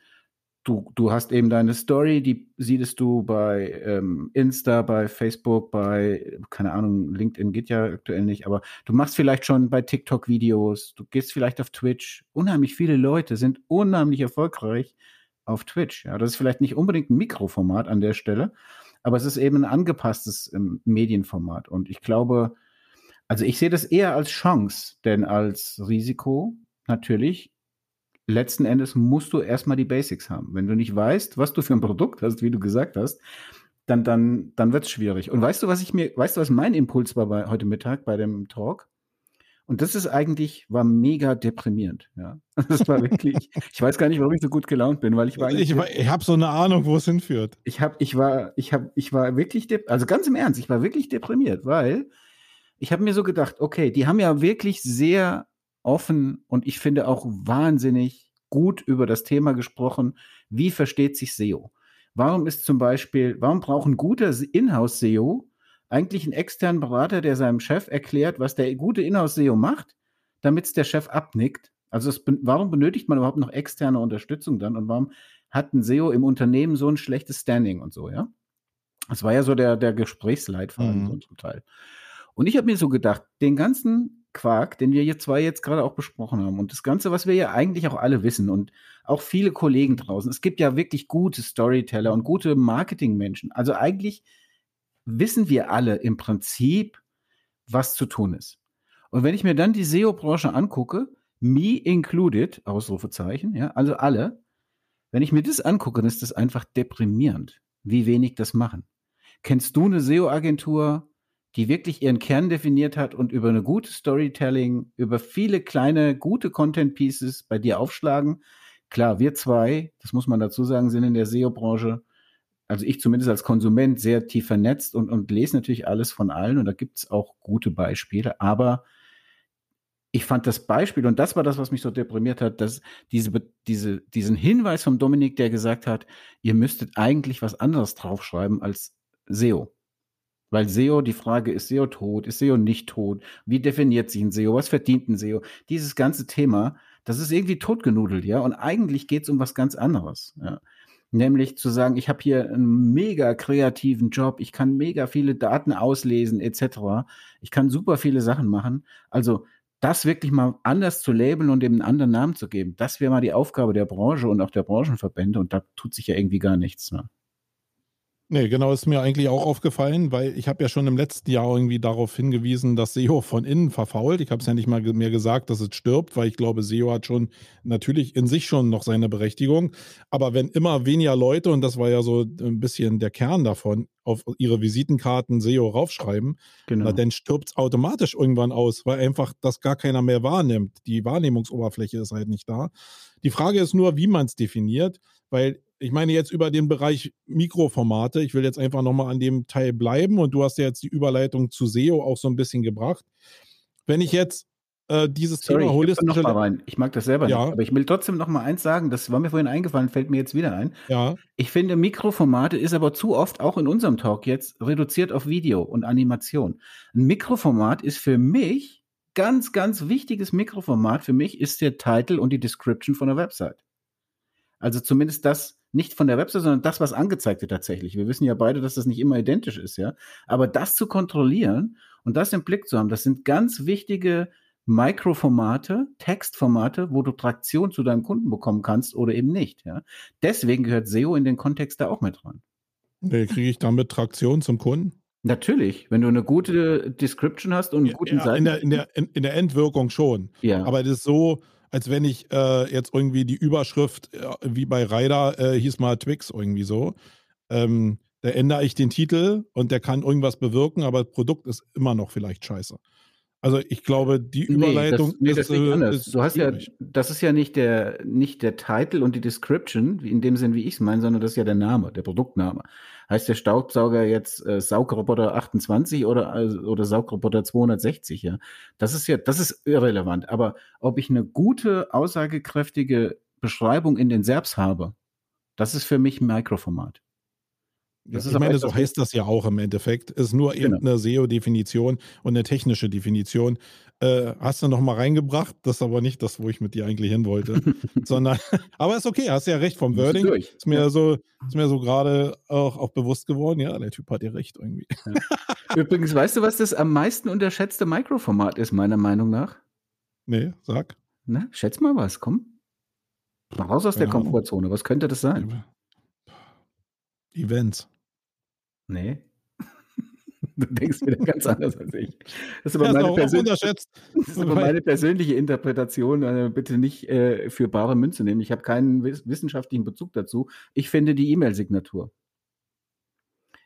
du, du hast eben deine Story, die siehst du bei ähm, Insta, bei Facebook, bei, keine Ahnung, LinkedIn geht ja aktuell nicht, aber du machst vielleicht schon bei TikTok Videos, du gehst vielleicht auf Twitch. Unheimlich viele Leute sind unheimlich erfolgreich auf Twitch. Ja, das ist vielleicht nicht unbedingt ein Mikroformat an der Stelle, aber es ist eben ein angepasstes ähm, Medienformat. Und ich glaube, also ich sehe das eher als Chance, denn als Risiko natürlich. Letzten Endes musst du erstmal die Basics haben. Wenn du nicht weißt, was du für ein Produkt hast, wie du gesagt hast, dann, dann, dann wird es schwierig. Und weißt du, was ich mir, weißt du, was mein Impuls war bei, heute Mittag bei dem Talk? Und das ist eigentlich, war mega deprimierend. Ja, das war wirklich, ich weiß gar nicht, warum ich so gut gelaunt bin, weil ich war Ich, ich habe so eine Ahnung, wo es hinführt. Ich habe, ich war, ich habe, ich war wirklich, also ganz im Ernst, ich war wirklich deprimiert, weil ich habe mir so gedacht, okay, die haben ja wirklich sehr offen und ich finde auch wahnsinnig gut über das Thema gesprochen, wie versteht sich SEO? Warum ist zum Beispiel, warum braucht ein guter Inhouse-SEO eigentlich einen externen Berater, der seinem Chef erklärt, was der gute Inhouse-SEO macht, damit es der Chef abnickt? Also es, warum benötigt man überhaupt noch externe Unterstützung dann und warum hat ein SEO im Unternehmen so ein schlechtes Standing und so, ja? Das war ja so der, der Gesprächsleitfaden mhm. zum Teil. Und ich habe mir so gedacht, den ganzen Quark, den wir hier zwei jetzt gerade auch besprochen haben und das Ganze, was wir ja eigentlich auch alle wissen und auch viele Kollegen draußen, es gibt ja wirklich gute Storyteller und gute Marketingmenschen. Also eigentlich wissen wir alle im Prinzip, was zu tun ist. Und wenn ich mir dann die SEO-Branche angucke, me included, Ausrufezeichen, ja, also alle, wenn ich mir das angucke, dann ist das einfach deprimierend, wie wenig das machen. Kennst du eine SEO-Agentur, die wirklich ihren Kern definiert hat und über eine gute Storytelling, über viele kleine, gute Content Pieces bei dir aufschlagen. Klar, wir zwei, das muss man dazu sagen, sind in der SEO-Branche, also ich zumindest als Konsument, sehr tief vernetzt und, und lese natürlich alles von allen und da gibt es auch gute Beispiele, aber ich fand das Beispiel, und das war das, was mich so deprimiert hat, dass diese, diese, diesen Hinweis vom Dominik, der gesagt hat, ihr müsstet eigentlich was anderes draufschreiben als SEO. Weil SEO, die Frage, ist SEO tot, ist SEO nicht tot? Wie definiert sich ein SEO? Was verdient ein SEO? Dieses ganze Thema, das ist irgendwie totgenudelt, ja. Und eigentlich geht es um was ganz anderes. Ja? Nämlich zu sagen, ich habe hier einen mega kreativen Job, ich kann mega viele Daten auslesen, etc. Ich kann super viele Sachen machen. Also das wirklich mal anders zu labeln und dem einen anderen Namen zu geben, das wäre mal die Aufgabe der Branche und auch der Branchenverbände und da tut sich ja irgendwie gar nichts. Ne? Nee, genau, ist mir eigentlich auch aufgefallen, weil ich habe ja schon im letzten Jahr irgendwie darauf hingewiesen, dass SEO von innen verfault. Ich habe es ja nicht mal mehr gesagt, dass es stirbt, weil ich glaube, SEO hat schon natürlich in sich schon noch seine Berechtigung. Aber wenn immer weniger Leute, und das war ja so ein bisschen der Kern davon, auf ihre Visitenkarten SEO raufschreiben, genau. dann stirbt es automatisch irgendwann aus, weil einfach das gar keiner mehr wahrnimmt. Die Wahrnehmungsoberfläche ist halt nicht da. Die Frage ist nur, wie man es definiert, weil ich meine jetzt über den Bereich Mikroformate. Ich will jetzt einfach nochmal an dem Teil bleiben und du hast ja jetzt die Überleitung zu SEO auch so ein bisschen gebracht. Wenn ich jetzt äh, dieses Sorry, Thema holistische. Ich, rein. ich mag das selber ja. nicht, aber ich will trotzdem noch mal eins sagen, das war mir vorhin eingefallen, fällt mir jetzt wieder ein. Ja. Ich finde, Mikroformate ist aber zu oft, auch in unserem Talk jetzt, reduziert auf Video und Animation. Ein Mikroformat ist für mich ganz, ganz wichtiges Mikroformat. Für mich ist der Titel und die Description von der Website. Also zumindest das, nicht von der Website, sondern das, was angezeigt wird tatsächlich. Wir wissen ja beide, dass das nicht immer identisch ist, ja. Aber das zu kontrollieren und das im Blick zu haben, das sind ganz wichtige Mikroformate, Textformate, wo du Traktion zu deinem Kunden bekommen kannst oder eben nicht, ja. Deswegen gehört SEO in den Kontext da auch mit dran. Nee, kriege ich damit Traktion zum Kunden? Natürlich, wenn du eine gute Description hast und einen guten ja, Seiten. In der, in, der, in, in der Endwirkung schon. Ja. Aber das ist so, als wenn ich äh, jetzt irgendwie die Überschrift, äh, wie bei Ryder, äh, hieß mal Twix irgendwie so. Ähm, da ändere ich den Titel und der kann irgendwas bewirken, aber das Produkt ist immer noch vielleicht scheiße. Also ich glaube, die Überleitung nee, das, nee, ist, das äh, ist, du hast ja, das ist ja nicht der nicht der Titel und die Description in dem Sinn, wie ich es meine, sondern das ist ja der Name, der Produktname. Heißt der Staubsauger jetzt äh, Saugroboter 28 oder äh, oder Saugroboter 260? Ja, das ist ja das ist irrelevant. Aber ob ich eine gute aussagekräftige Beschreibung in den Serbs habe, das ist für mich ein Mikroformat. Das ich meine, so heißt das ja auch im Endeffekt. Ist nur genau. eine SEO-Definition und eine technische Definition. Äh, hast du noch mal reingebracht? Das ist aber nicht das, wo ich mit dir eigentlich hin wollte. sondern, aber ist okay, hast ja recht vom Wording. Ist, ist mir ja. so, ist mir so gerade auch, auch bewusst geworden. Ja, der Typ hat ja recht irgendwie. Ja. Übrigens, weißt du, was das am meisten unterschätzte Mikroformat ist, meiner Meinung nach? Nee, sag. Na, schätz mal was, komm. Mal raus aus der Komfortzone. Was könnte das sein? Events. Nee. Du denkst wieder ganz anders als ich. Das ist aber, meine, Persön das ist aber meine, persönliche Interpretation. Also bitte nicht äh, für bare Münze nehmen. Ich habe keinen wissenschaftlichen Bezug dazu. Ich finde die E-Mail-Signatur.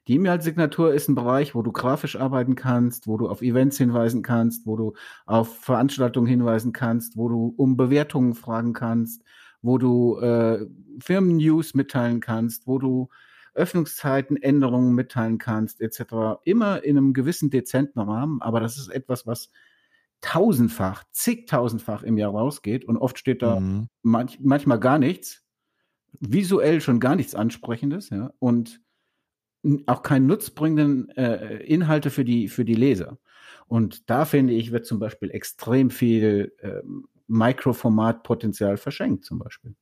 Die E-Mail-Signatur ist ein Bereich, wo du grafisch arbeiten kannst, wo du auf Events hinweisen kannst, wo du auf Veranstaltungen hinweisen kannst, wo du um Bewertungen fragen kannst, wo du äh, Firmen-News mitteilen kannst, wo du Öffnungszeiten, Änderungen mitteilen kannst, etc. Immer in einem gewissen dezenten Rahmen, aber das ist etwas, was tausendfach, zigtausendfach im Jahr rausgeht und oft steht da mhm. manch, manchmal gar nichts, visuell schon gar nichts Ansprechendes, ja, und auch keinen nutzbringenden äh, Inhalte für die, für die Leser. Und da finde ich, wird zum Beispiel extrem viel äh, Mikroformatpotenzial verschenkt, zum Beispiel.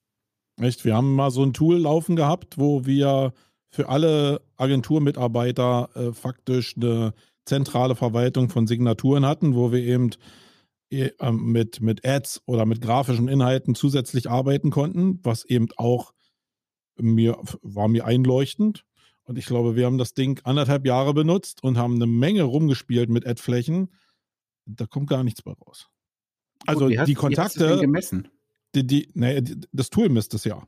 Echt? Wir haben mal so ein Tool laufen gehabt, wo wir für alle Agenturmitarbeiter äh, faktisch eine zentrale Verwaltung von Signaturen hatten, wo wir eben äh, mit, mit Ads oder mit grafischen Inhalten zusätzlich arbeiten konnten, was eben auch mir, war mir einleuchtend. Und ich glaube, wir haben das Ding anderthalb Jahre benutzt und haben eine Menge rumgespielt mit Ad-Flächen. Da kommt gar nichts bei raus. Also Gut, die Kontakte. gemessen? Die, die, nee, das Tool misst es ja.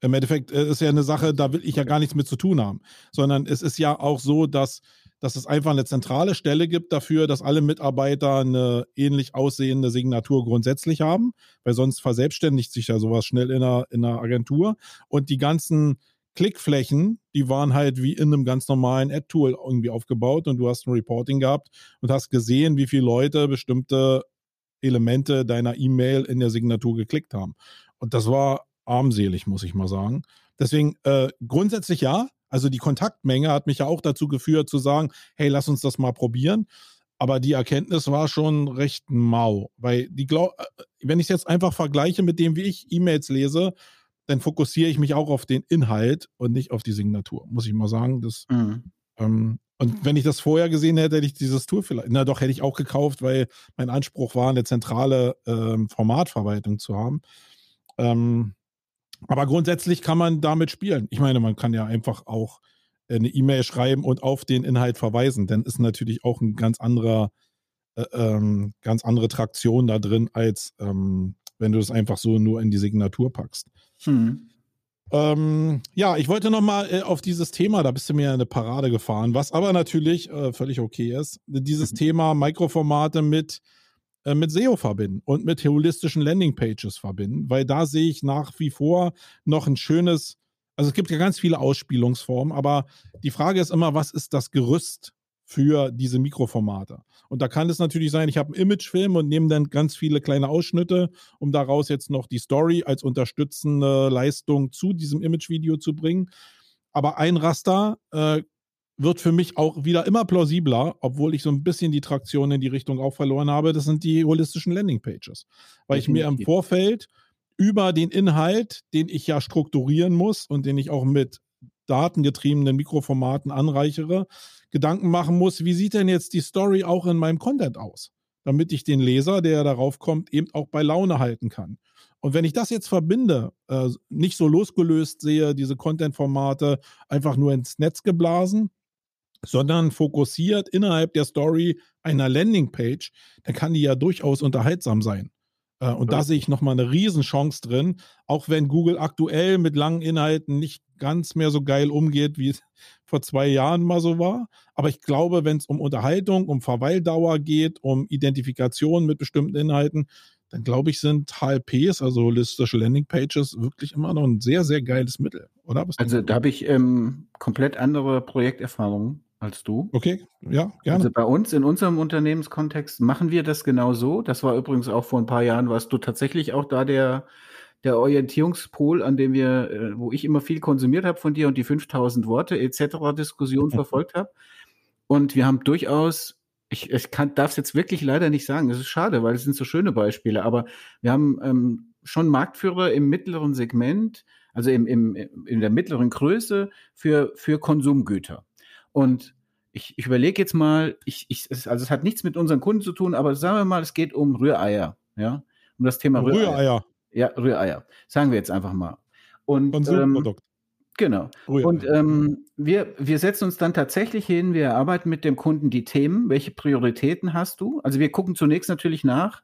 Im Endeffekt äh, ist ja eine Sache, da will ich ja gar nichts mit zu tun haben, sondern es ist ja auch so, dass, dass es einfach eine zentrale Stelle gibt dafür, dass alle Mitarbeiter eine ähnlich aussehende Signatur grundsätzlich haben, weil sonst verselbstständigt sich ja sowas schnell in einer, in einer Agentur. Und die ganzen Klickflächen, die waren halt wie in einem ganz normalen Ad-Tool irgendwie aufgebaut und du hast ein Reporting gehabt und hast gesehen, wie viele Leute bestimmte Elemente deiner E-Mail in der Signatur geklickt haben. Und das war armselig, muss ich mal sagen. Deswegen äh, grundsätzlich ja. Also die Kontaktmenge hat mich ja auch dazu geführt zu sagen, hey, lass uns das mal probieren. Aber die Erkenntnis war schon recht mau, weil die glaub, äh, wenn ich es jetzt einfach vergleiche mit dem, wie ich E-Mails lese, dann fokussiere ich mich auch auf den Inhalt und nicht auf die Signatur, muss ich mal sagen. Das, mhm. ähm, und wenn ich das vorher gesehen hätte, hätte ich dieses Tool vielleicht, na doch, hätte ich auch gekauft, weil mein Anspruch war, eine zentrale ähm, Formatverwaltung zu haben. Ähm, aber grundsätzlich kann man damit spielen. Ich meine, man kann ja einfach auch eine E-Mail schreiben und auf den Inhalt verweisen. Dann ist natürlich auch ein ganz anderer, äh, ähm, ganz andere Traktion da drin, als ähm, wenn du das einfach so nur in die Signatur packst. Hm. Ähm, ja, ich wollte nochmal äh, auf dieses Thema, da bist du mir eine Parade gefahren, was aber natürlich äh, völlig okay ist. Dieses mhm. Thema Mikroformate mit, äh, mit SEO verbinden und mit holistischen Landingpages verbinden, weil da sehe ich nach wie vor noch ein schönes, also es gibt ja ganz viele Ausspielungsformen, aber die Frage ist immer, was ist das Gerüst für diese Mikroformate. Und da kann es natürlich sein, ich habe einen Imagefilm und nehme dann ganz viele kleine Ausschnitte, um daraus jetzt noch die Story als unterstützende Leistung zu diesem Imagevideo zu bringen. Aber ein Raster äh, wird für mich auch wieder immer plausibler, obwohl ich so ein bisschen die Traktion in die Richtung auch verloren habe. Das sind die holistischen Landingpages. Weil ich mir im Vorfeld über den Inhalt, den ich ja strukturieren muss und den ich auch mit datengetriebenen Mikroformaten anreichere, Gedanken machen muss, wie sieht denn jetzt die Story auch in meinem Content aus? Damit ich den Leser, der darauf kommt, eben auch bei Laune halten kann. Und wenn ich das jetzt verbinde, äh, nicht so losgelöst sehe, diese Content-Formate einfach nur ins Netz geblasen, sondern fokussiert innerhalb der Story einer Landingpage, dann kann die ja durchaus unterhaltsam sein. Äh, und da sehe ich nochmal eine Riesenchance drin, auch wenn Google aktuell mit langen Inhalten nicht ganz mehr so geil umgeht, wie es vor zwei Jahren mal so war. Aber ich glaube, wenn es um Unterhaltung, um Verweildauer geht, um Identifikation mit bestimmten Inhalten, dann glaube ich, sind HLPs, also holistische Landingpages, wirklich immer noch ein sehr, sehr geiles Mittel, oder? Also da habe ich ähm, komplett andere Projekterfahrungen als du. Okay, ja, gerne. Also bei uns, in unserem Unternehmenskontext, machen wir das genau so. Das war übrigens auch vor ein paar Jahren, warst du tatsächlich auch da der, der Orientierungspol, an dem wir, äh, wo ich immer viel konsumiert habe von dir und die 5000 Worte etc. Diskussion verfolgt habe. Und wir haben durchaus, ich, ich darf es jetzt wirklich leider nicht sagen, das ist schade, weil es sind so schöne Beispiele, aber wir haben ähm, schon Marktführer im mittleren Segment, also im, im, in der mittleren Größe für, für Konsumgüter. Und ich, ich überlege jetzt mal, ich, ich, also es hat nichts mit unseren Kunden zu tun, aber sagen wir mal, es geht um Rühreier, ja, um das Thema Rühreier. Rühreier. Ja, Rühreier. Sagen wir jetzt einfach mal. Und, Konsumprodukt. Ähm, genau. Rühreier. Und ähm, wir, wir setzen uns dann tatsächlich hin, wir arbeiten mit dem Kunden die Themen, welche Prioritäten hast du? Also wir gucken zunächst natürlich nach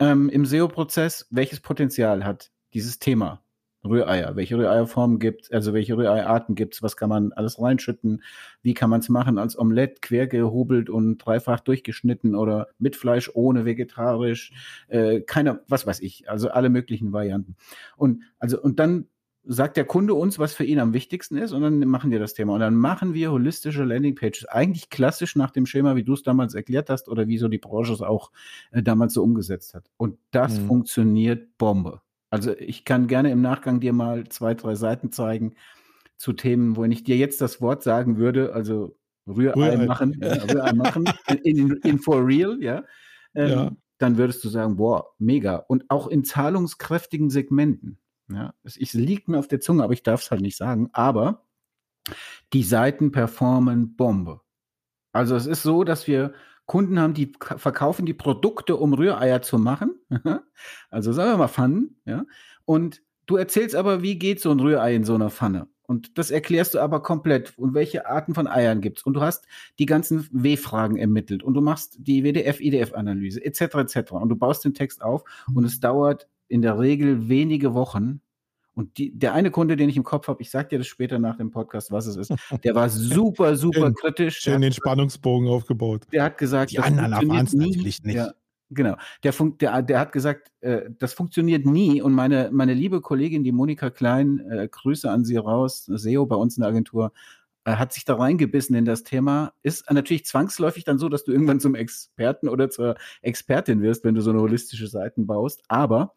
ähm, im SEO-Prozess, welches Potenzial hat dieses Thema. Rühreier, welche Rühreierformen gibt also welche Rühreierarten gibt es, was kann man alles reinschütten, wie kann man es machen als Omelette, quer gehobelt und dreifach durchgeschnitten oder mit Fleisch, ohne vegetarisch, äh, keine, was weiß ich, also alle möglichen Varianten. Und also und dann sagt der Kunde uns, was für ihn am wichtigsten ist, und dann machen wir das Thema. Und dann machen wir holistische Landingpages. Eigentlich klassisch nach dem Schema, wie du es damals erklärt hast, oder wie so die Branche es auch äh, damals so umgesetzt hat. Und das mhm. funktioniert Bombe. Also ich kann gerne im Nachgang dir mal zwei, drei Seiten zeigen zu Themen, wo ich dir jetzt das Wort sagen würde, also Rührei, Rührei. machen, ja, Rührei machen, in, in, in, for real, ja, ähm, ja, dann würdest du sagen, boah, mega. Und auch in zahlungskräftigen Segmenten. Ja, es, es liegt mir auf der Zunge, aber ich darf es halt nicht sagen. Aber die Seiten performen Bombe. Also es ist so, dass wir Kunden haben, die verkaufen die Produkte, um Rühreier zu machen. also sagen wir mal Pfannen, ja. Und du erzählst aber, wie geht so ein Rührei in so einer Pfanne? Und das erklärst du aber komplett. Und welche Arten von Eiern gibt es? Und du hast die ganzen W-Fragen ermittelt und du machst die WDF-IDF-Analyse etc. etc. Und du baust den Text auf und es dauert in der Regel wenige Wochen, und die, der eine Kunde, den ich im Kopf habe, ich sag dir das später nach dem Podcast, was es ist, der war super, super schön, kritisch. Schön den Spannungsbogen aufgebaut. Der hat gesagt, die anderen erfahren es natürlich nicht. Ja, genau. Der, der, der hat gesagt, äh, das funktioniert nie. Und meine, meine liebe Kollegin, die Monika Klein, äh, Grüße an sie raus, SEO bei uns in der Agentur, äh, hat sich da reingebissen in das Thema. Ist natürlich zwangsläufig dann so, dass du irgendwann zum Experten oder zur Expertin wirst, wenn du so eine holistische Seiten baust. Aber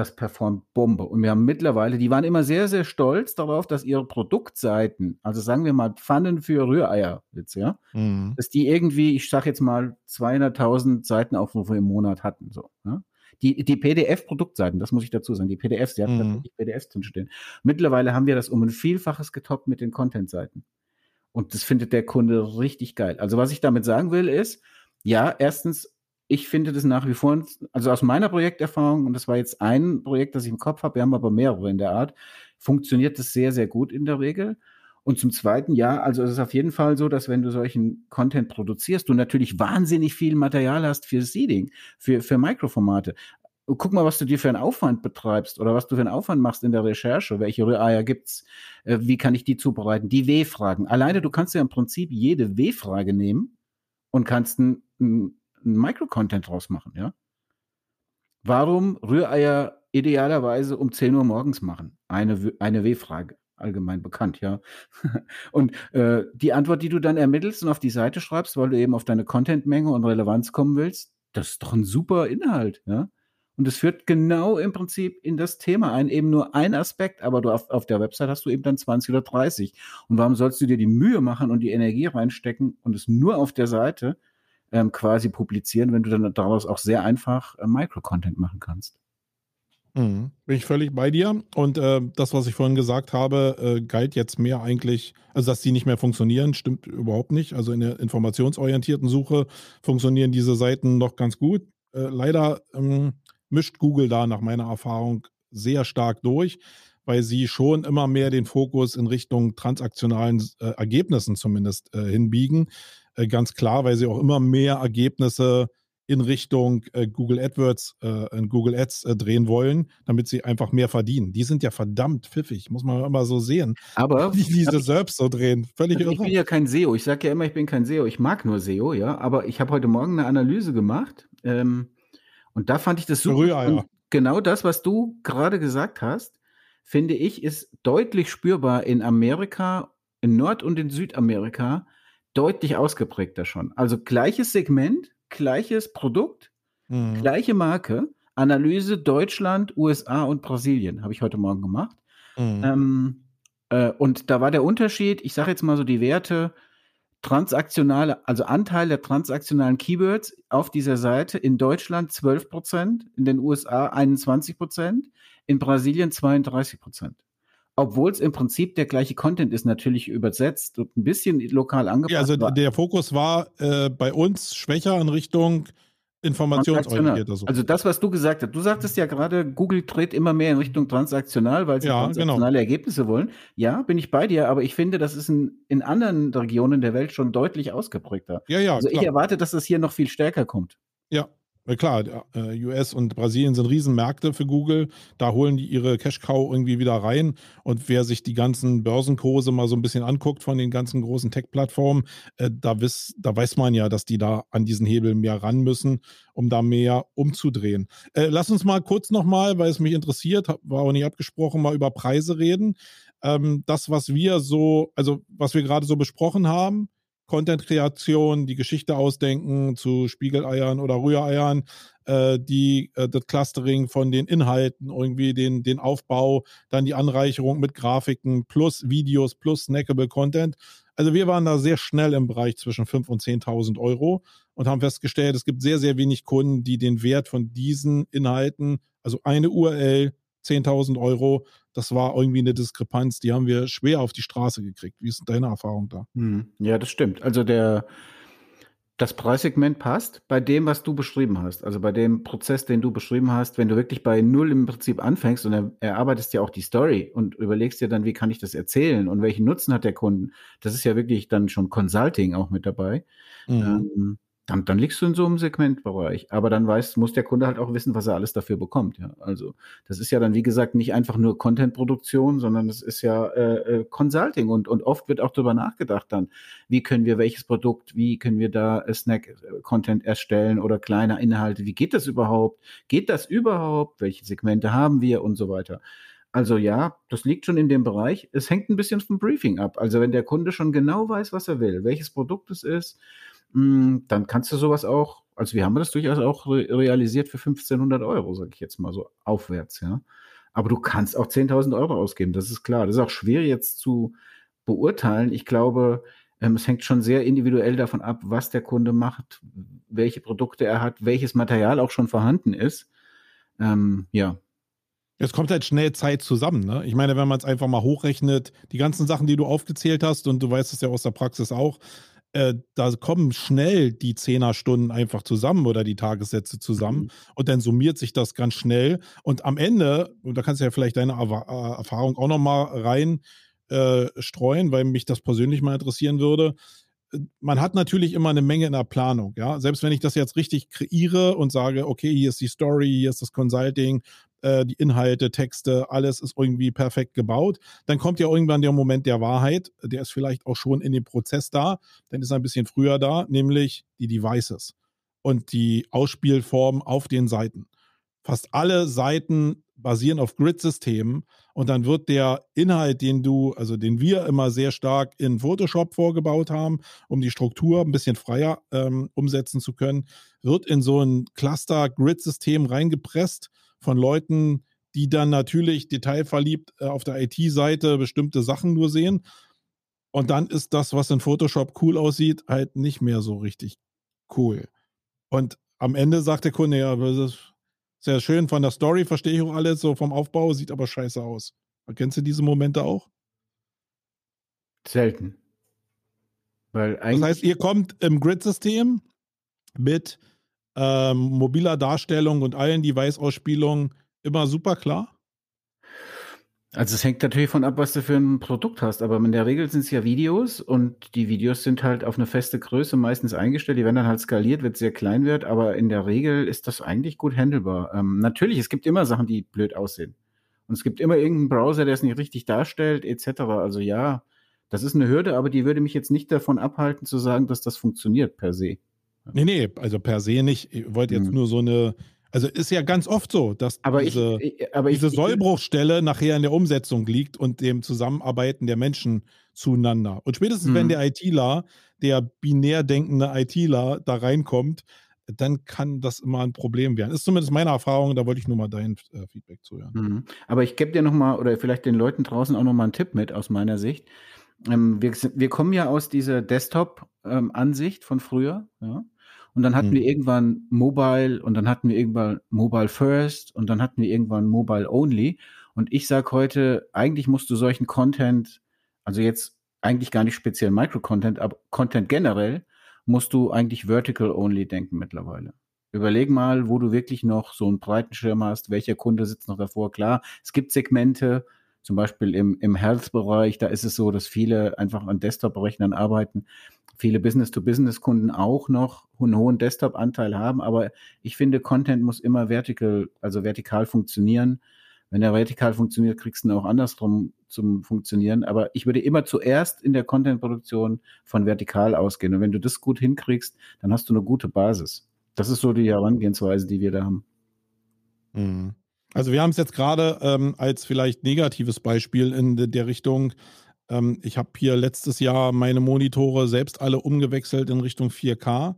das performt Bombe. Und wir haben mittlerweile, die waren immer sehr, sehr stolz darauf, dass ihre Produktseiten, also sagen wir mal Pfannen für Rühreier jetzt, ja, mhm. dass die irgendwie, ich sag jetzt mal 200.000 Seitenaufrufe im Monat hatten, so. Ja? Die, die PDF-Produktseiten, das muss ich dazu sagen, die PDFs, die hatten mhm. tatsächlich PDFs drinstehen. Mittlerweile haben wir das um ein Vielfaches getoppt mit den Content-Seiten. Und das findet der Kunde richtig geil. Also was ich damit sagen will ist, ja, erstens ich finde das nach wie vor, also aus meiner Projekterfahrung, und das war jetzt ein Projekt, das ich im Kopf habe, wir haben aber mehrere in der Art, funktioniert das sehr, sehr gut in der Regel. Und zum Zweiten, ja, also es ist auf jeden Fall so, dass wenn du solchen Content produzierst, du natürlich wahnsinnig viel Material hast für Seeding, für, für Mikroformate. Guck mal, was du dir für einen Aufwand betreibst oder was du für einen Aufwand machst in der Recherche. Welche Rühreier gibt's? Äh, wie kann ich die zubereiten? Die W-Fragen. Alleine du kannst ja im Prinzip jede W-Frage nehmen und kannst ein ein Micro-Content draus machen, ja? Warum Rühreier idealerweise um 10 Uhr morgens machen? Eine, eine W-Frage, allgemein bekannt, ja. und äh, die Antwort, die du dann ermittelst und auf die Seite schreibst, weil du eben auf deine Content-Menge und Relevanz kommen willst, das ist doch ein super Inhalt, ja. Und es führt genau im Prinzip in das Thema ein, eben nur ein Aspekt, aber du auf, auf der Website hast du eben dann 20 oder 30. Und warum sollst du dir die Mühe machen und die Energie reinstecken und es nur auf der Seite ähm, quasi publizieren, wenn du dann daraus auch sehr einfach äh, Micro-Content machen kannst. Mhm. Bin ich völlig bei dir. Und äh, das, was ich vorhin gesagt habe, äh, galt jetzt mehr eigentlich, also dass die nicht mehr funktionieren, stimmt überhaupt nicht. Also in der informationsorientierten Suche funktionieren diese Seiten noch ganz gut. Äh, leider ähm, mischt Google da nach meiner Erfahrung sehr stark durch, weil sie schon immer mehr den Fokus in Richtung transaktionalen äh, Ergebnissen zumindest äh, hinbiegen. Äh, ganz klar, weil sie auch immer mehr Ergebnisse in Richtung äh, Google AdWords, äh, Google Ads äh, drehen wollen, damit sie einfach mehr verdienen. Die sind ja verdammt pfiffig, muss man immer so sehen. Aber die diese selbst so drehen, völlig also Ich bin ja kein SEO. Ich sage ja immer, ich bin kein SEO. Ich mag nur SEO, ja. Aber ich habe heute Morgen eine Analyse gemacht ähm, und da fand ich das super. Genau das, was du gerade gesagt hast, finde ich, ist deutlich spürbar in Amerika, in Nord- und in Südamerika deutlich ausgeprägter schon. Also gleiches Segment, gleiches Produkt, mhm. gleiche Marke, Analyse Deutschland, USA und Brasilien, habe ich heute Morgen gemacht. Mhm. Ähm, äh, und da war der Unterschied, ich sage jetzt mal so die Werte, transaktionale, also Anteil der transaktionalen Keywords auf dieser Seite in Deutschland 12 Prozent, in den USA 21 Prozent, in Brasilien 32 Prozent obwohl es im Prinzip der gleiche Content ist, natürlich übersetzt und ein bisschen lokal angepasst. Ja, also war. der Fokus war äh, bei uns schwächer in Richtung informationsorientierter. So. Also das, was du gesagt hast. Du sagtest ja gerade, Google dreht immer mehr in Richtung transaktional, weil sie ja, genau. transaktionale genau. Ergebnisse wollen. Ja, bin ich bei dir, aber ich finde, das ist in, in anderen Regionen der Welt schon deutlich ausgeprägter. Ja, ja. Also klar. ich erwarte, dass das hier noch viel stärker kommt. Ja, klar, äh, US und Brasilien sind Riesenmärkte für Google. Da holen die ihre Cash-Cow irgendwie wieder rein. Und wer sich die ganzen Börsenkurse mal so ein bisschen anguckt von den ganzen großen Tech-Plattformen, äh, da, wiss, da weiß man ja, dass die da an diesen Hebel mehr ran müssen, um da mehr umzudrehen. Äh, lass uns mal kurz nochmal, weil es mich interessiert, war auch nicht abgesprochen, mal über Preise reden. Ähm, das, was wir so, also was wir gerade so besprochen haben, Content-Kreation, die Geschichte ausdenken zu Spiegeleiern oder Rühreiern, äh, die, äh, das Clustering von den Inhalten, irgendwie den, den Aufbau, dann die Anreicherung mit Grafiken plus Videos plus snackable Content. Also wir waren da sehr schnell im Bereich zwischen 5.000 und 10.000 Euro und haben festgestellt, es gibt sehr, sehr wenig Kunden, die den Wert von diesen Inhalten, also eine URL, 10.000 Euro, das war irgendwie eine Diskrepanz, die haben wir schwer auf die Straße gekriegt. Wie ist deine Erfahrung da? Hm. Ja, das stimmt. Also der, das Preissegment passt bei dem, was du beschrieben hast. Also bei dem Prozess, den du beschrieben hast, wenn du wirklich bei Null im Prinzip anfängst und erarbeitest ja auch die Story und überlegst dir dann, wie kann ich das erzählen und welchen Nutzen hat der Kunden. Das ist ja wirklich dann schon Consulting auch mit dabei. Mhm. Ähm, dann, dann liegst du in so einem Segmentbereich. Aber dann weiß, muss der Kunde halt auch wissen, was er alles dafür bekommt. Ja, also das ist ja dann, wie gesagt, nicht einfach nur Content-Produktion, sondern es ist ja äh, äh, Consulting und, und oft wird auch darüber nachgedacht dann, wie können wir welches Produkt, wie können wir da äh, Snack-Content erstellen oder kleine Inhalte, wie geht das überhaupt? Geht das überhaupt? Welche Segmente haben wir und so weiter? Also ja, das liegt schon in dem Bereich. Es hängt ein bisschen vom Briefing ab. Also wenn der Kunde schon genau weiß, was er will, welches Produkt es ist, dann kannst du sowas auch also wir haben das durchaus auch re realisiert für 1500 Euro, sage ich jetzt mal so aufwärts, ja. Aber du kannst auch 10.000 Euro ausgeben, das ist klar. Das ist auch schwer jetzt zu beurteilen. Ich glaube, ähm, es hängt schon sehr individuell davon ab, was der Kunde macht, welche Produkte er hat, welches Material auch schon vorhanden ist. Ähm, ja. Es kommt halt schnell Zeit zusammen. Ne? Ich meine, wenn man es einfach mal hochrechnet, die ganzen Sachen, die du aufgezählt hast, und du weißt es ja aus der Praxis auch, äh, da kommen schnell die Zehnerstunden einfach zusammen oder die Tagessätze zusammen mhm. und dann summiert sich das ganz schnell. Und am Ende, und da kannst du ja vielleicht deine äh, Erfahrung auch nochmal rein äh, streuen, weil mich das persönlich mal interessieren würde. Man hat natürlich immer eine Menge in der Planung, ja. Selbst wenn ich das jetzt richtig kreiere und sage, okay, hier ist die Story, hier ist das Consulting, äh, die Inhalte, Texte, alles ist irgendwie perfekt gebaut. Dann kommt ja irgendwann der Moment der Wahrheit, der ist vielleicht auch schon in dem Prozess da, dann ist er ein bisschen früher da, nämlich die Devices und die Ausspielform auf den Seiten. Fast alle Seiten basieren auf Grid-Systemen und dann wird der Inhalt, den du, also den wir immer sehr stark in Photoshop vorgebaut haben, um die Struktur ein bisschen freier ähm, umsetzen zu können, wird in so ein Cluster-Grid-System reingepresst von Leuten, die dann natürlich detailverliebt äh, auf der IT-Seite bestimmte Sachen nur sehen. Und dann ist das, was in Photoshop cool aussieht, halt nicht mehr so richtig cool. Und am Ende sagt der Kunde, ja, das ist sehr schön von der Story, verstehe ich auch alles, so vom Aufbau, sieht aber scheiße aus. Kennst du diese Momente auch? Selten. Weil eigentlich das heißt, ihr kommt im Grid-System mit ähm, mobiler Darstellung und allen Device-Ausspielungen immer super klar? Also es hängt natürlich von ab, was du für ein Produkt hast, aber in der Regel sind es ja Videos und die Videos sind halt auf eine feste Größe meistens eingestellt, die werden dann halt skaliert, wird sehr klein wird, aber in der Regel ist das eigentlich gut handelbar. Ähm, natürlich, es gibt immer Sachen, die blöd aussehen. Und es gibt immer irgendeinen Browser, der es nicht richtig darstellt, etc. Also ja, das ist eine Hürde, aber die würde mich jetzt nicht davon abhalten zu sagen, dass das funktioniert per se. Nee, nee, also per se nicht. Ich wollte jetzt hm. nur so eine. Also ist ja ganz oft so, dass aber diese, ich, aber diese ich, Sollbruchstelle nachher in der Umsetzung liegt und dem Zusammenarbeiten der Menschen zueinander. Und spätestens, hm. wenn der ITler, der binär denkende ITler da reinkommt, dann kann das immer ein Problem werden. Ist zumindest meine Erfahrung, da wollte ich nur mal dein äh, Feedback zuhören. Mhm. Aber ich gebe dir nochmal oder vielleicht den Leuten draußen auch nochmal einen Tipp mit aus meiner Sicht. Ähm, wir, wir, kommen ja aus dieser Desktop-Ansicht ähm, von früher, ja. Und dann hatten hm. wir irgendwann Mobile und dann hatten wir irgendwann Mobile First und dann hatten wir irgendwann Mobile Only. Und ich sage heute, eigentlich musst du solchen Content, also jetzt eigentlich gar nicht speziell Micro-Content, aber Content generell, musst du eigentlich Vertical Only denken mittlerweile. Überleg mal, wo du wirklich noch so einen breiten Schirm hast, welcher Kunde sitzt noch davor. Klar, es gibt Segmente, zum Beispiel im, im Health-Bereich, da ist es so, dass viele einfach an Desktop-Rechnern arbeiten viele Business-to-Business-Kunden auch noch einen hohen Desktop-Anteil haben, aber ich finde, Content muss immer vertical, also vertikal funktionieren. Wenn er vertikal funktioniert, kriegst du ihn auch andersrum zum Funktionieren. Aber ich würde immer zuerst in der Content-Produktion von vertikal ausgehen. Und wenn du das gut hinkriegst, dann hast du eine gute Basis. Das ist so die Herangehensweise, die wir da haben. Mhm. Also wir haben es jetzt gerade ähm, als vielleicht negatives Beispiel in de der Richtung, ähm, ich habe hier letztes Jahr meine Monitore selbst alle umgewechselt in Richtung 4K.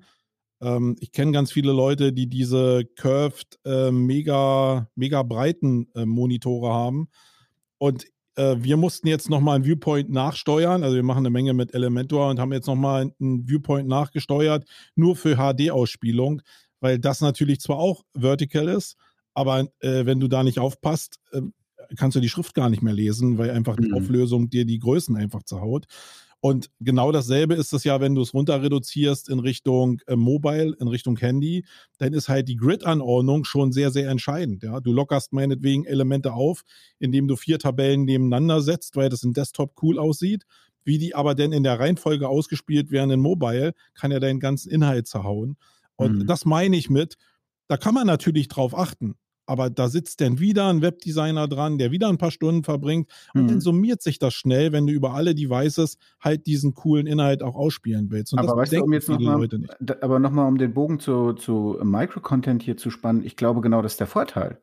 Ähm, ich kenne ganz viele Leute, die diese curved, äh, mega, mega breiten äh, Monitore haben. Und äh, wir mussten jetzt nochmal ein Viewpoint nachsteuern. Also wir machen eine Menge mit Elementor und haben jetzt nochmal ein Viewpoint nachgesteuert, nur für HD-Ausspielung, weil das natürlich zwar auch vertical ist, aber äh, wenn du da nicht aufpasst, äh, kannst du die Schrift gar nicht mehr lesen, weil einfach die mhm. Auflösung dir die Größen einfach zerhaut. Und genau dasselbe ist es ja, wenn du es runter reduzierst in Richtung äh, Mobile, in Richtung Handy, dann ist halt die Grid-Anordnung schon sehr, sehr entscheidend. Ja? Du lockerst meinetwegen Elemente auf, indem du vier Tabellen nebeneinander setzt, weil das im Desktop cool aussieht. Wie die aber denn in der Reihenfolge ausgespielt werden in Mobile, kann ja deinen ganzen Inhalt zerhauen. Und mhm. das meine ich mit, da kann man natürlich drauf achten aber da sitzt dann wieder ein Webdesigner dran, der wieder ein paar Stunden verbringt und mhm. dann summiert sich das schnell, wenn du über alle Devices halt diesen coolen Inhalt auch ausspielen willst. Und aber weißt du, um jetzt noch mal, aber nochmal, um den Bogen zu, zu Micro-Content hier zu spannen, ich glaube genau, das ist der Vorteil.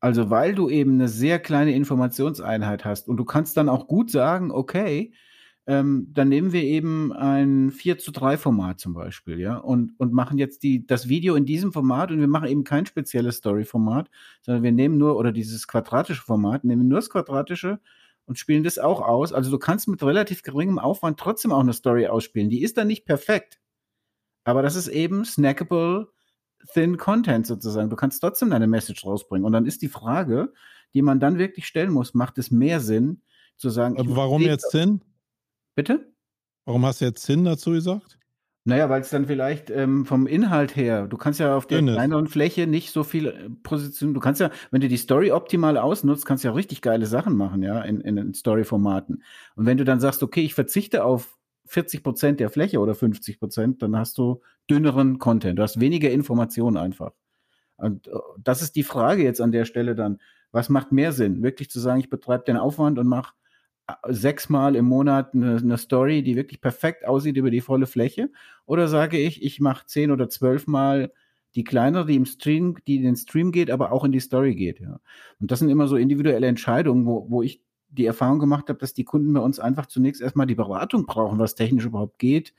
Also, weil du eben eine sehr kleine Informationseinheit hast und du kannst dann auch gut sagen, okay, ähm, dann nehmen wir eben ein 4 zu 3 Format zum Beispiel, ja, und, und machen jetzt die, das Video in diesem Format und wir machen eben kein spezielles Story-Format, sondern wir nehmen nur, oder dieses quadratische Format, nehmen nur das quadratische und spielen das auch aus. Also du kannst mit relativ geringem Aufwand trotzdem auch eine Story ausspielen. Die ist dann nicht perfekt, aber das ist eben snackable, thin Content sozusagen. Du kannst trotzdem deine Message rausbringen. Und dann ist die Frage, die man dann wirklich stellen muss, macht es mehr Sinn zu sagen. Aber warum jetzt Sinn? Bitte? Warum hast du jetzt Sinn dazu gesagt? Naja, weil es dann vielleicht ähm, vom Inhalt her, du kannst ja auf der kleineren Fläche nicht so viel äh, Position, du kannst ja, wenn du die Story optimal ausnutzt, kannst du ja richtig geile Sachen machen, ja, in, in den Story-Formaten. Und wenn du dann sagst, okay, ich verzichte auf 40 Prozent der Fläche oder 50 Prozent, dann hast du dünneren Content, du hast weniger Informationen einfach. Und äh, das ist die Frage jetzt an der Stelle dann, was macht mehr Sinn? Wirklich zu sagen, ich betreibe den Aufwand und mache sechsmal im Monat eine, eine, Story, die wirklich perfekt aussieht über die volle Fläche? Oder sage ich, ich mache zehn oder zwölfmal die kleinere, die im Stream, die in den Stream geht, aber auch in die Story geht, ja. Und das sind immer so individuelle Entscheidungen, wo, wo ich die Erfahrung gemacht habe, dass die Kunden bei uns einfach zunächst erstmal die Beratung brauchen, was technisch überhaupt geht,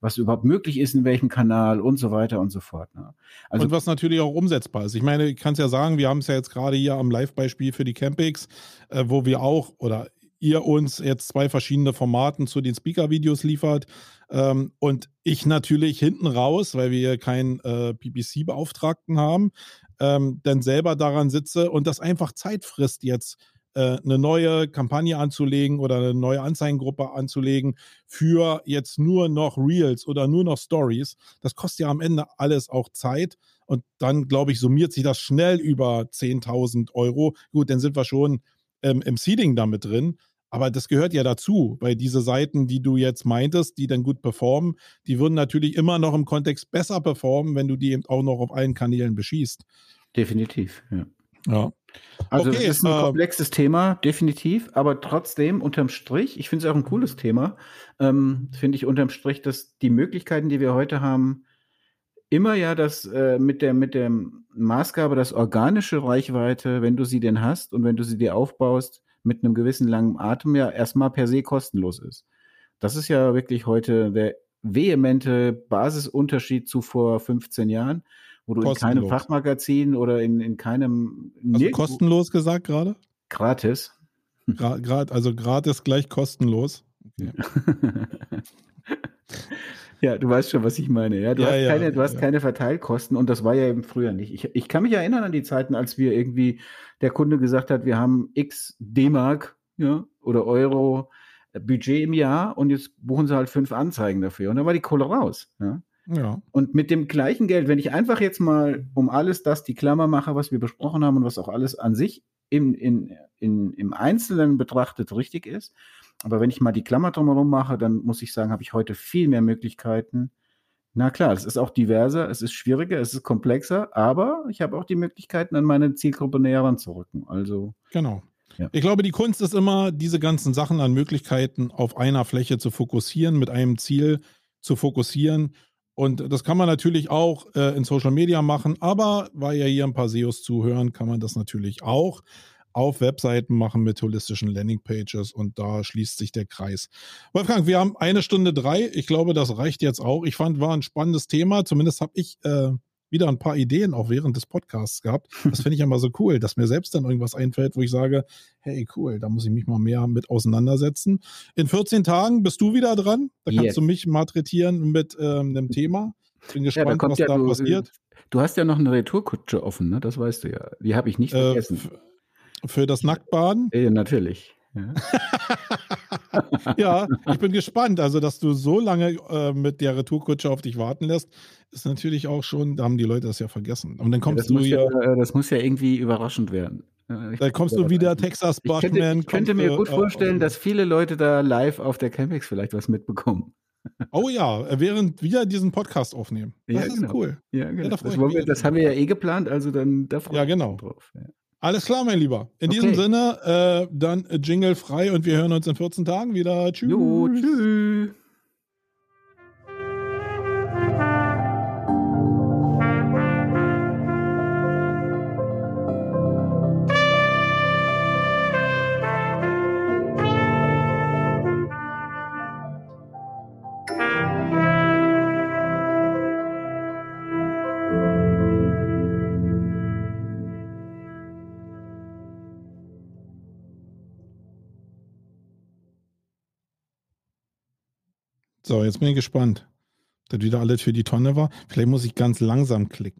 was überhaupt möglich ist, in welchem Kanal und so weiter und so fort. Ne? Also, und was natürlich auch umsetzbar ist. Ich meine, ich kann es ja sagen, wir haben es ja jetzt gerade hier am Live-Beispiel für die Campings, äh, wo wir auch, oder ihr uns jetzt zwei verschiedene Formaten zu den Speaker-Videos liefert. Ähm, und ich natürlich hinten raus, weil wir keinen äh, PPC-Beauftragten haben, ähm, dann selber daran sitze und das einfach Zeit frisst jetzt äh, eine neue Kampagne anzulegen oder eine neue Anzeigengruppe anzulegen für jetzt nur noch Reels oder nur noch Stories. Das kostet ja am Ende alles auch Zeit. Und dann, glaube ich, summiert sich das schnell über 10.000 Euro. Gut, dann sind wir schon ähm, im Seeding damit drin. Aber das gehört ja dazu, weil diese Seiten, die du jetzt meintest, die dann gut performen, die würden natürlich immer noch im Kontext besser performen, wenn du die eben auch noch auf allen Kanälen beschießt. Definitiv, ja. Ja. Also okay, es ist ein äh, komplexes Thema, definitiv, aber trotzdem unterm Strich, ich finde es auch ein cooles Thema, ähm, finde ich unterm Strich, dass die Möglichkeiten, die wir heute haben, immer ja das äh, mit der mit der Maßgabe, dass organische Reichweite, wenn du sie denn hast und wenn du sie dir aufbaust, mit einem gewissen langen Atem ja erstmal per se kostenlos ist. Das ist ja wirklich heute der vehemente Basisunterschied zu vor 15 Jahren, wo du kostenlos. in keinem Fachmagazin oder in, in keinem. Also kostenlos gesagt gerade? Gratis. Gra grad, also gratis gleich kostenlos. Okay. Ja, du weißt schon, was ich meine. Ja, du ja, hast, ja, keine, du hast keine Verteilkosten und das war ja eben früher nicht. Ich, ich kann mich erinnern an die Zeiten, als wir irgendwie der Kunde gesagt hat, wir haben X D-Mark ja, oder Euro äh, Budget im Jahr und jetzt buchen sie halt fünf Anzeigen dafür und dann war die Kohle raus. Ja. Ja. Und mit dem gleichen Geld, wenn ich einfach jetzt mal um alles das die Klammer mache, was wir besprochen haben und was auch alles an sich im, in, in, im Einzelnen betrachtet richtig ist, aber wenn ich mal die Klammer drumherum mache, dann muss ich sagen, habe ich heute viel mehr Möglichkeiten. Na klar, es ist auch diverser, es ist schwieriger, es ist komplexer, aber ich habe auch die Möglichkeiten, an meine Zielgruppe näher ranzurücken. Also. Genau. Ja. Ich glaube, die Kunst ist immer, diese ganzen Sachen an Möglichkeiten auf einer Fläche zu fokussieren, mit einem Ziel zu fokussieren. Und das kann man natürlich auch äh, in Social Media machen, aber weil ja hier ein paar SEOs zuhören, kann man das natürlich auch auf Webseiten machen mit holistischen Landingpages und da schließt sich der Kreis. Wolfgang, wir haben eine Stunde drei. Ich glaube, das reicht jetzt auch. Ich fand, war ein spannendes Thema. Zumindest habe ich äh, wieder ein paar Ideen auch während des Podcasts gehabt. Das finde ich immer so cool, dass mir selbst dann irgendwas einfällt, wo ich sage, hey, cool, da muss ich mich mal mehr mit auseinandersetzen. In 14 Tagen bist du wieder dran. Da kannst yes. du mich malträtieren mit ähm, einem Thema. Bin gespannt, ja, was ja da du, passiert. Du hast ja noch eine Retourkutsche offen, ne? Das weißt du ja. Die habe ich nicht äh, vergessen. Äh, für das Nacktbaden? Ja, natürlich. Ja. ja. ich bin gespannt. Also, dass du so lange äh, mit der Retourkutsche auf dich warten lässt, ist natürlich auch schon, da haben die Leute das ja vergessen. Und dann kommst ja, du ja, ja, Das muss ja irgendwie überraschend werden. Ich da kommst du wieder Texas Bushman. Ich könnte, ich könnte mir gut vorstellen, äh, dass viele Leute da live auf der Campix vielleicht was mitbekommen. Oh ja, während wir diesen Podcast aufnehmen. Das ja, ist genau. cool. Ja, genau. das, das, wir, das, haben wir ja eh geplant, also dann da freue ja, genau. drauf. Ja. Alles klar, mein Lieber. In okay. diesem Sinne, äh, dann Jingle frei und wir hören uns in 14 Tagen wieder. Tschüss. Jo, tschüss. So, jetzt bin ich gespannt. Das wieder alles für die Tonne war. Vielleicht muss ich ganz langsam klicken.